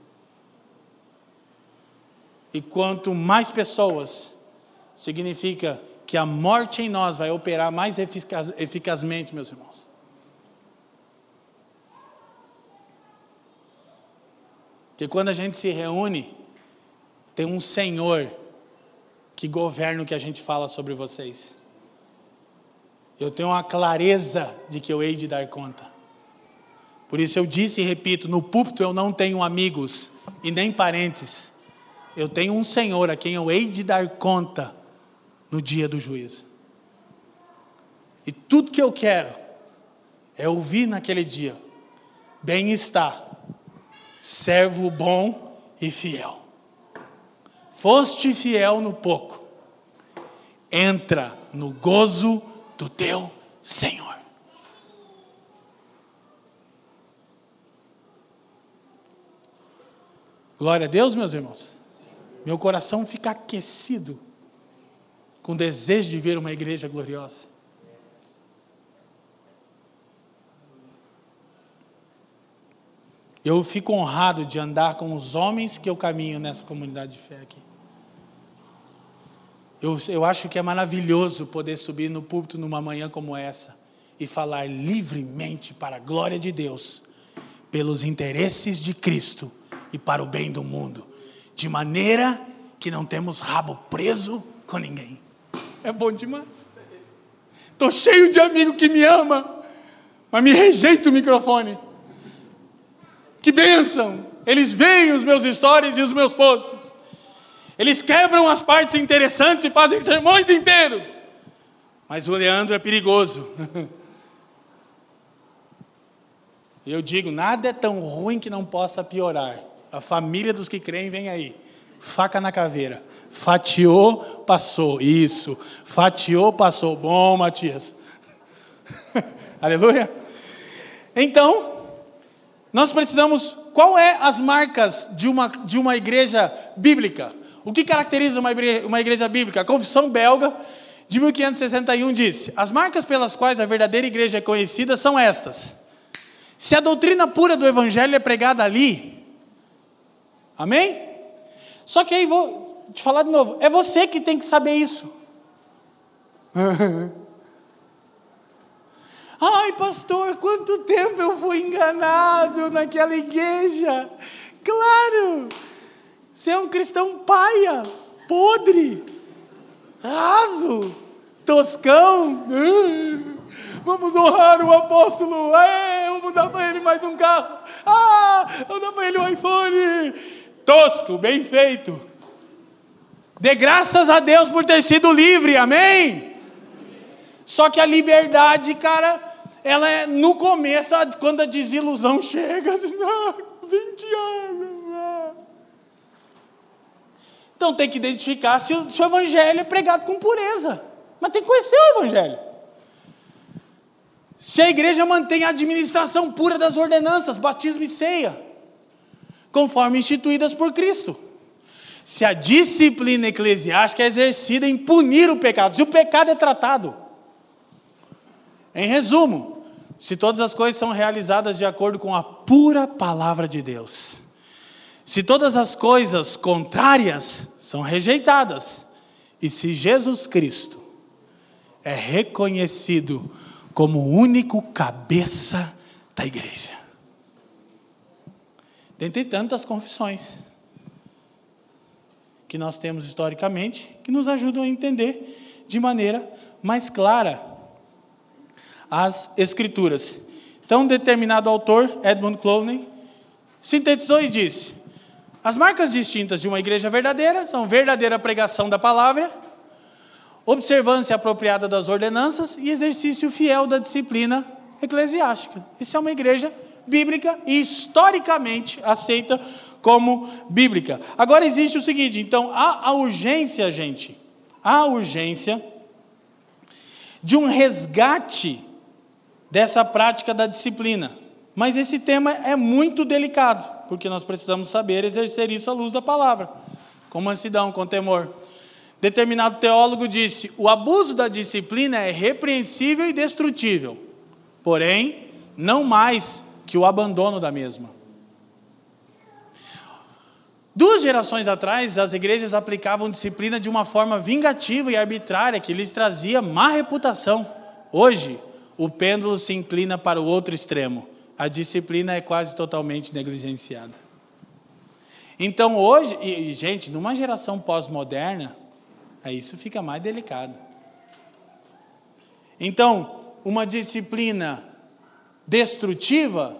E quanto mais pessoas, significa que a morte em nós vai operar mais eficaz, eficazmente, meus irmãos. que quando a gente se reúne, tem um Senhor que governa o que a gente fala sobre vocês. Eu tenho uma clareza de que eu hei de dar conta. Por isso eu disse e repito: no púlpito eu não tenho amigos e nem parentes. Eu tenho um Senhor a quem eu hei de dar conta no dia do juízo. E tudo que eu quero é ouvir naquele dia: bem-estar servo bom e fiel. Foste fiel no pouco, entra no gozo do teu Senhor. Glória a Deus, meus irmãos. Meu coração fica aquecido com desejo de ver uma igreja gloriosa. Eu fico honrado de andar com os homens que eu caminho nessa comunidade de fé aqui. Eu, eu acho que é maravilhoso poder subir no púlpito numa manhã como essa e falar livremente para a glória de Deus, pelos interesses de Cristo e para o bem do mundo, de maneira que não temos rabo preso com ninguém. É bom demais. Estou cheio de amigo que me ama, mas me rejeita o microfone. Que bênção! Eles veem os meus stories e os meus posts. Eles quebram as partes interessantes e fazem sermões inteiros. Mas o Leandro é perigoso. Eu digo: nada é tão ruim que não possa piorar. A família dos que creem vem aí. Faca na caveira. Fatiou, passou. Isso. Fatiou, passou. Bom, Matias. Aleluia. Então, nós precisamos, qual é as marcas de uma, de uma igreja bíblica? O que caracteriza uma igreja, uma igreja bíblica? A Confissão Belga de 1561 disse: As marcas pelas quais a verdadeira igreja é conhecida são estas. Se a doutrina pura do evangelho é pregada ali, amém? Só que aí vou te falar de novo, é você que tem que saber isso. Ai, pastor, quanto tempo eu fui enganado naquela igreja. Claro, você é um cristão paia, podre, raso, toscão. Vamos honrar o apóstolo. É, vamos dar para ele mais um carro. Ah, vamos dar para ele um iPhone. Tosco, bem feito. Dê graças a Deus por ter sido livre, amém? Só que a liberdade, cara, ela é no começo, quando a desilusão chega, assim, ah, 20 anos. Ah. Então tem que identificar se o, se o evangelho é pregado com pureza. Mas tem que conhecer o evangelho. Se a igreja mantém a administração pura das ordenanças, batismo e ceia, conforme instituídas por Cristo. Se a disciplina eclesiástica é exercida em punir o pecado, se o pecado é tratado. Em resumo, se todas as coisas são realizadas de acordo com a pura palavra de Deus, se todas as coisas contrárias são rejeitadas, e se Jesus Cristo é reconhecido como o único cabeça da igreja. Dentre tantas confissões que nós temos historicamente, que nos ajudam a entender de maneira mais clara as Escrituras. Então, um determinado autor, Edmund Clowney, sintetizou e disse: as marcas distintas de uma igreja verdadeira são verdadeira pregação da palavra, observância apropriada das ordenanças e exercício fiel da disciplina eclesiástica. Isso é uma igreja bíblica e historicamente aceita como bíblica. Agora existe o seguinte, então há a urgência, gente, há a urgência de um resgate dessa prática da disciplina. Mas esse tema é muito delicado, porque nós precisamos saber exercer isso à luz da palavra, com mansidão, com temor. Determinado teólogo disse: o abuso da disciplina é repreensível e destrutível, porém, não mais que o abandono da mesma. Duas gerações atrás, as igrejas aplicavam disciplina de uma forma vingativa e arbitrária que lhes trazia má reputação. Hoje, o pêndulo se inclina para o outro extremo. A disciplina é quase totalmente negligenciada. Então, hoje, e, gente, numa geração pós-moderna, Aí isso fica mais delicado. Então, uma disciplina destrutiva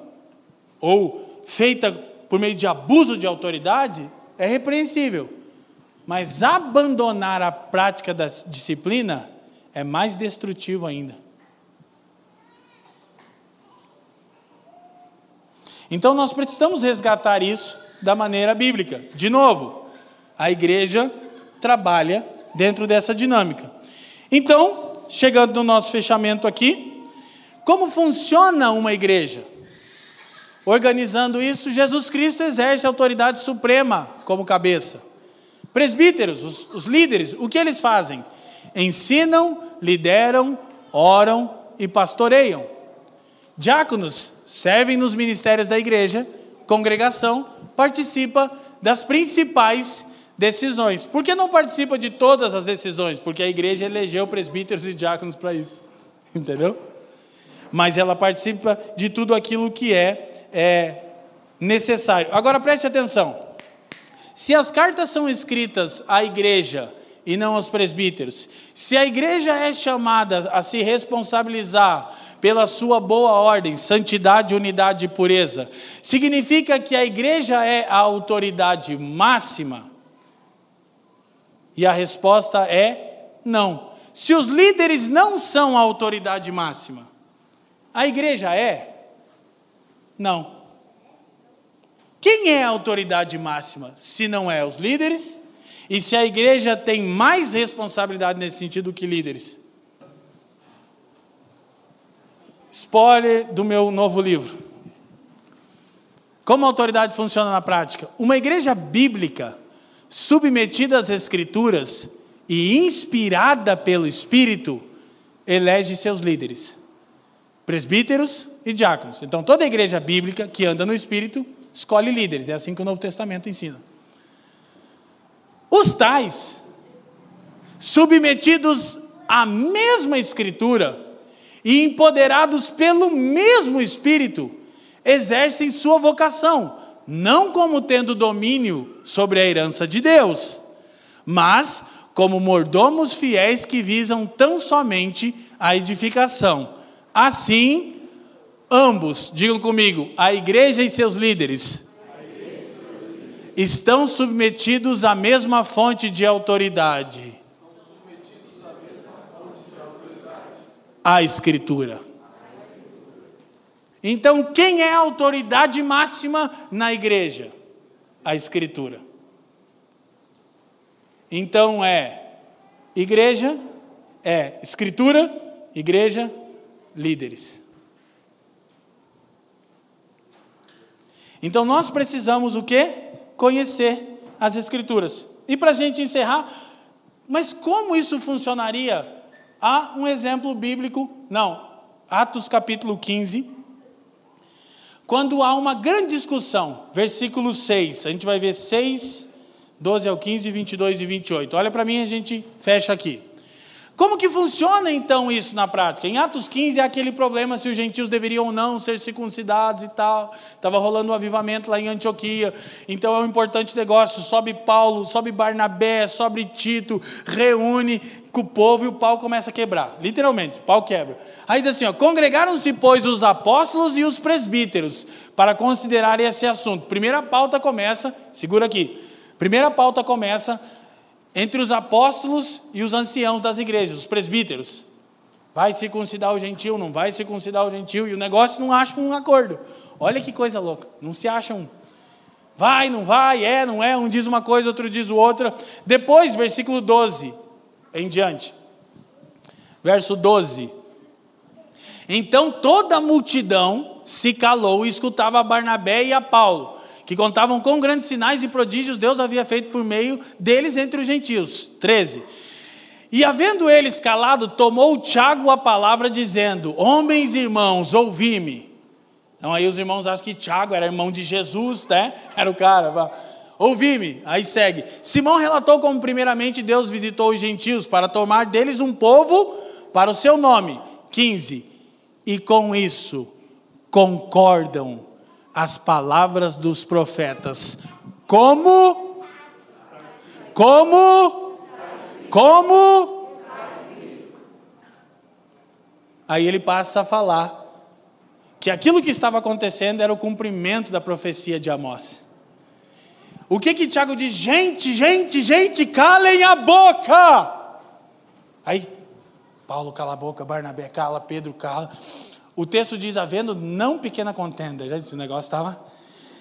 ou feita por meio de abuso de autoridade é repreensível. Mas abandonar a prática da disciplina é mais destrutivo ainda. Então nós precisamos resgatar isso da maneira bíblica. De novo, a igreja trabalha dentro dessa dinâmica. Então, chegando no nosso fechamento aqui, como funciona uma igreja? Organizando isso, Jesus Cristo exerce a autoridade suprema como cabeça. Presbíteros, os, os líderes, o que eles fazem? Ensinam, lideram, oram e pastoreiam. Diáconos servem nos ministérios da igreja, congregação participa das principais decisões. Por que não participa de todas as decisões? Porque a igreja elegeu presbíteros e diáconos para isso. Entendeu? Mas ela participa de tudo aquilo que é, é necessário. Agora preste atenção. Se as cartas são escritas à igreja e não aos presbíteros, se a igreja é chamada a se responsabilizar pela sua boa ordem, santidade, unidade e pureza, significa que a igreja é a autoridade máxima e a resposta é não. Se os líderes não são a autoridade máxima, a igreja é? Não. Quem é a autoridade máxima? Se não é os líderes, e se a igreja tem mais responsabilidade nesse sentido que líderes? Spoiler do meu novo livro. Como a autoridade funciona na prática? Uma igreja bíblica submetida às Escrituras e inspirada pelo Espírito, elege seus líderes, presbíteros e diáconos. Então, toda igreja bíblica que anda no Espírito escolhe líderes, é assim que o Novo Testamento ensina. Os tais, submetidos à mesma Escritura e empoderados pelo mesmo Espírito, exercem sua vocação não como tendo domínio sobre a herança de Deus, mas como mordomos fiéis que visam tão somente a edificação. Assim, ambos, digam comigo, a igreja e seus líderes estão submetidos à mesma fonte de autoridade. A Escritura. Então, quem é a autoridade máxima na igreja? A Escritura. Então é igreja, é Escritura, igreja, líderes. Então nós precisamos o quê? Conhecer as escrituras. E para a gente encerrar, mas como isso funcionaria? Há um exemplo bíblico, não, Atos capítulo 15, quando há uma grande discussão, versículo 6, a gente vai ver 6, 12 ao 15, 22 e 28. Olha para mim, a gente fecha aqui. Como que funciona então isso na prática? Em Atos 15 é aquele problema se os gentios deveriam ou não ser circuncidados e tal. Estava rolando um avivamento lá em Antioquia. Então é um importante negócio. Sobe Paulo, sobe Barnabé, sobe Tito, reúne com o povo e o pau começa a quebrar. Literalmente, o pau quebra. Aí diz assim: congregaram-se, pois, os apóstolos e os presbíteros para considerar esse assunto. Primeira pauta começa, segura aqui. Primeira pauta começa entre os apóstolos e os anciãos das igrejas, os presbíteros. Vai circuncidar o gentil, não vai circuncidar o gentil, e o negócio não acha um acordo. Olha que coisa louca, não se acham. Um. Vai, não vai, é, não é, um diz uma coisa, outro diz outra. Depois, versículo 12 em diante. Verso 12. Então toda a multidão se calou e escutava a Barnabé e a Paulo que contavam com grandes sinais e prodígios Deus havia feito por meio deles entre os gentios. 13. E havendo eles calado, tomou Tiago a palavra, dizendo: Homens e irmãos, ouvi-me. Então aí os irmãos acham que Tiago era irmão de Jesus, né? Era o cara. Ouvi-me. Aí segue. Simão relatou como primeiramente Deus visitou os gentios para tomar deles um povo para o seu nome. 15. E com isso concordam as palavras dos profetas. Como? Como? Como? Aí ele passa a falar que aquilo que estava acontecendo era o cumprimento da profecia de Amós. O que que Tiago diz? Gente, gente, gente, calem a boca. Aí Paulo cala a boca, Barnabé cala, Pedro cala. O texto diz, havendo não pequena contenda. Já disse, o negócio estava.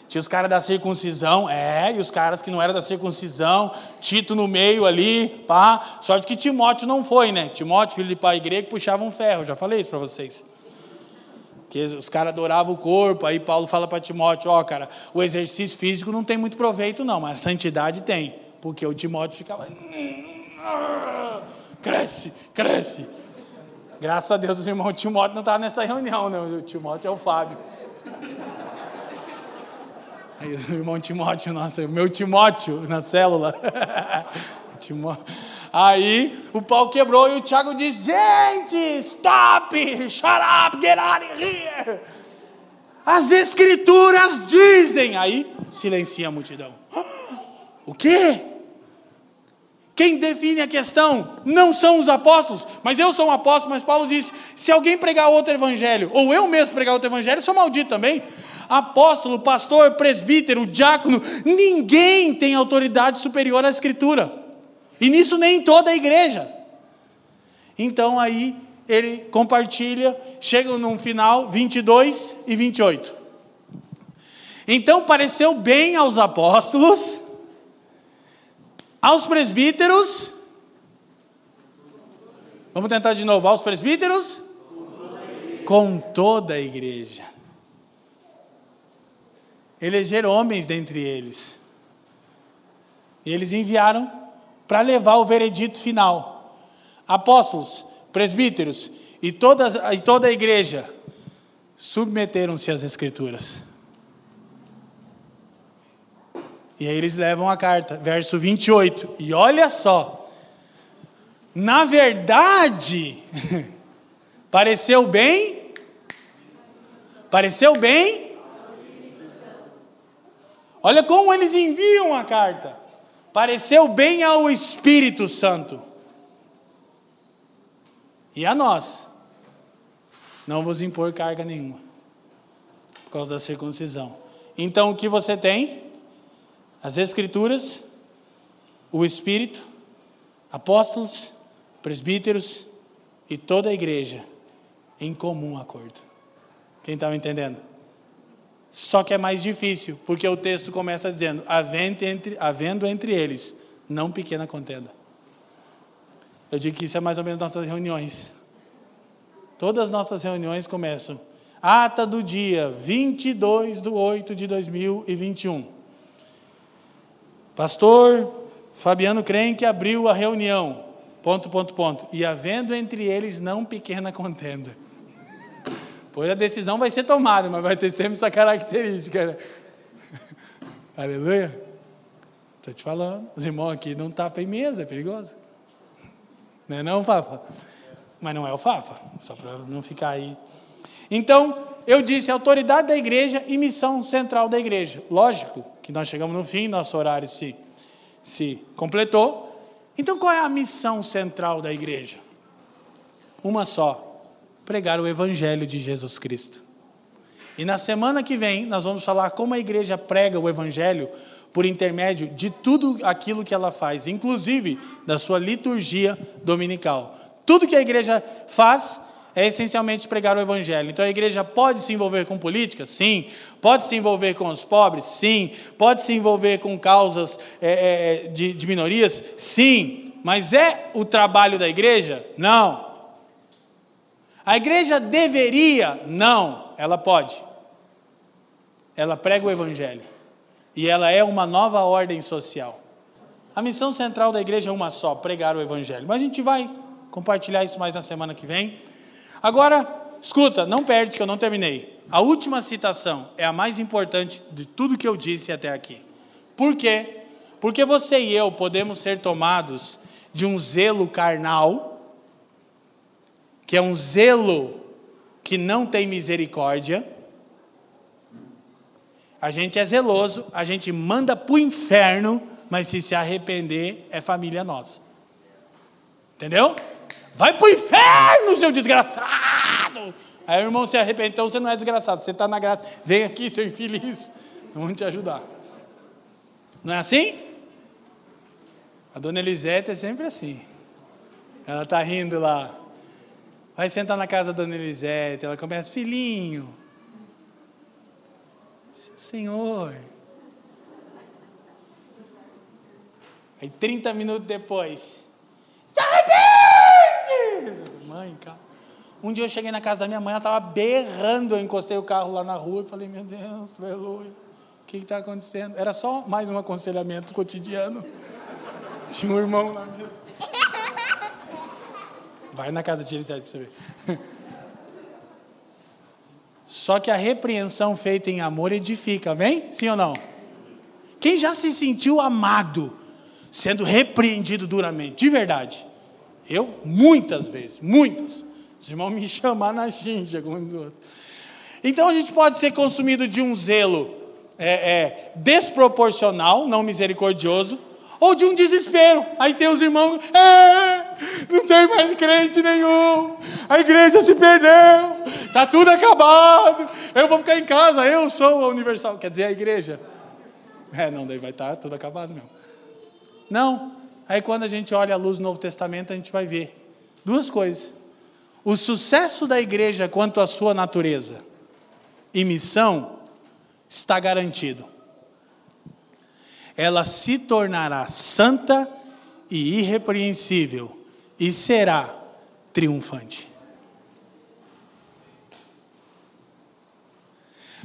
Tinha os caras da circuncisão, é, e os caras que não eram da circuncisão, Tito no meio ali, pá. Sorte que Timóteo não foi, né? Timóteo, filho de pai grego, puxava um ferro, já falei isso para vocês. Que os caras adoravam o corpo, aí Paulo fala para Timóteo: Ó, oh, cara, o exercício físico não tem muito proveito, não, mas a santidade tem. Porque o Timóteo ficava. Cresce, cresce. Graças a Deus o irmão Timóteo não estava nessa reunião, né? O Timóteo é o Fábio. Aí o irmão Timóteo, nossa, meu Timóteo na célula. Aí o pau quebrou e o Tiago disse: Gente, stop, shut up, get out of here. As escrituras dizem. Aí silencia a multidão. O quê? Quem define a questão não são os apóstolos, mas eu sou um apóstolo, mas Paulo disse: se alguém pregar outro evangelho, ou eu mesmo pregar outro evangelho, sou maldito também. Apóstolo, pastor, presbítero, diácono, ninguém tem autoridade superior à Escritura. E nisso nem toda a igreja. Então aí ele compartilha, chega no final 22 e 28. Então pareceu bem aos apóstolos aos presbíteros. Vamos tentar de novo. Aos presbíteros? Com toda a igreja. Elegeram homens dentre eles. E eles enviaram para levar o veredito final. Apóstolos, presbíteros e, todas, e toda a igreja submeteram-se às Escrituras. E aí eles levam a carta, verso 28. E olha só. Na verdade, pareceu bem? Pareceu bem? Olha como eles enviam a carta. Pareceu bem ao Espírito Santo. E a nós. Não vos impor carga nenhuma. Por causa da circuncisão. Então o que você tem? As Escrituras, o Espírito, apóstolos, presbíteros e toda a igreja em comum acordo. Quem estava entendendo? Só que é mais difícil, porque o texto começa dizendo: havendo entre, havendo entre eles não pequena contenda. Eu digo que isso é mais ou menos nossas reuniões. Todas as nossas reuniões começam Ata do dia 22 de 8 de 2021. Pastor Fabiano Crenque abriu a reunião. Ponto, ponto, ponto. E havendo entre eles não pequena contenda. Pois a decisão vai ser tomada, mas vai ter sempre essa característica. Né? Aleluia. Estou te falando. Os irmãos aqui não tapam em mesa, é perigoso. Não é não, Fafa? Mas não é o Fafa, só para não ficar aí. Então, eu disse autoridade da igreja e missão central da igreja. Lógico que nós chegamos no fim, nosso horário se, se completou. Então, qual é a missão central da igreja? Uma só: pregar o evangelho de Jesus Cristo. E na semana que vem, nós vamos falar como a igreja prega o evangelho por intermédio de tudo aquilo que ela faz, inclusive da sua liturgia dominical. Tudo que a igreja faz é essencialmente pregar o evangelho. Então a igreja pode se envolver com política? Sim. Pode se envolver com os pobres? Sim. Pode se envolver com causas é, é, de, de minorias? Sim. Mas é o trabalho da igreja? Não. A igreja deveria? Não. Ela pode. Ela prega o evangelho. E ela é uma nova ordem social. A missão central da igreja é uma só: pregar o evangelho. Mas a gente vai compartilhar isso mais na semana que vem. Agora, escuta, não perde que eu não terminei. A última citação é a mais importante de tudo que eu disse até aqui. Por quê? Porque você e eu podemos ser tomados de um zelo carnal, que é um zelo que não tem misericórdia. A gente é zeloso, a gente manda para o inferno, mas se se arrepender, é família nossa. Entendeu? Vai para o inferno, seu desgraçado! Aí o irmão se arrepende, então você não é desgraçado, você está na graça. Vem aqui, seu infeliz, vamos te ajudar. Não é assim? A dona Elisete é sempre assim. Ela está rindo lá. Vai sentar na casa da dona Elisete, ela começa, filhinho, Senhor. Aí 30 minutos depois, te arrepende! Mãe, calma. Um dia eu cheguei na casa da minha mãe, ela estava berrando, eu encostei o carro lá na rua e falei, meu Deus, aleluia, o que está acontecendo? Era só mais um aconselhamento cotidiano. Tinha um irmão lá mesmo. Vai na casa de Elisete para você ver. Só que a repreensão feita em amor edifica, vem? Sim ou não? Quem já se sentiu amado sendo repreendido duramente, de verdade? Eu, muitas vezes, muitas. Os irmãos me chamar na xinja, como diz o outro. Então a gente pode ser consumido de um zelo é, é, desproporcional, não misericordioso, ou de um desespero. Aí tem os irmãos, é, não tem mais crente nenhum, a igreja se perdeu, está tudo acabado, eu vou ficar em casa, eu sou a universal. Quer dizer, a igreja. É, não, daí vai estar tá tudo acabado mesmo. Não, Aí quando a gente olha a luz do Novo Testamento, a gente vai ver duas coisas. O sucesso da igreja quanto à sua natureza e missão está garantido. Ela se tornará santa e irrepreensível e será triunfante.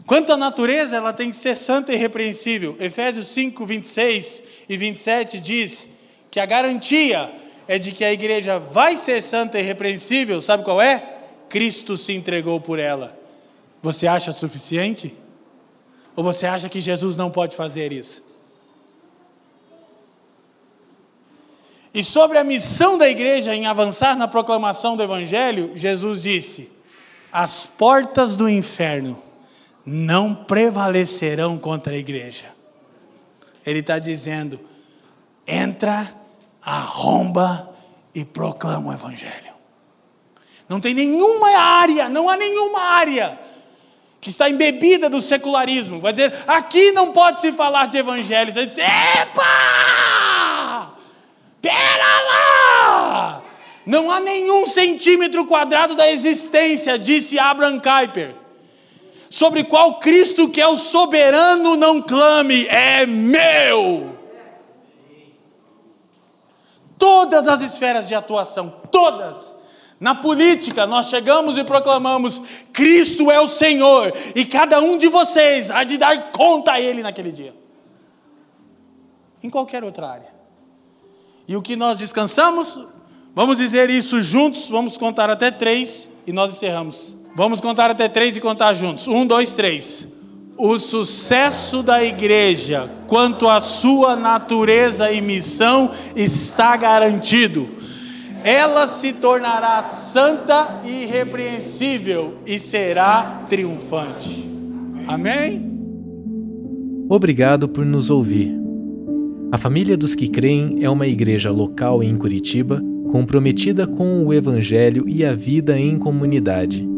Quanto à natureza, ela tem que ser santa e irrepreensível. Efésios 5, 26 e 27 diz que a garantia é de que a igreja vai ser santa e irrepreensível, sabe qual é? Cristo se entregou por ela. Você acha suficiente? Ou você acha que Jesus não pode fazer isso? E sobre a missão da igreja em avançar na proclamação do Evangelho, Jesus disse: as portas do inferno não prevalecerão contra a igreja. Ele está dizendo: entra arromba e proclama o Evangelho. Não tem nenhuma área, não há nenhuma área que está embebida do secularismo. Vai dizer, aqui não pode se falar de Evangelho. Você vai dizer, epa! Pera lá! Não há nenhum centímetro quadrado da existência, disse Abraham Kuyper, sobre qual Cristo, que é o soberano, não clame, é meu. Todas as esferas de atuação, todas, Na política, nós chegamos e proclamamos: Cristo é o Senhor, e cada um de vocês há de dar conta a Ele naquele dia. Em qualquer outra área. E o que nós descansamos? Vamos dizer isso juntos, vamos contar até três e nós encerramos. Vamos contar até três e contar juntos. Um, dois, três. O sucesso da igreja, quanto à sua natureza e missão, está garantido. Ela se tornará santa e irrepreensível e será triunfante. Amém? Obrigado por nos ouvir. A Família dos que Creem é uma igreja local em Curitiba comprometida com o Evangelho e a vida em comunidade.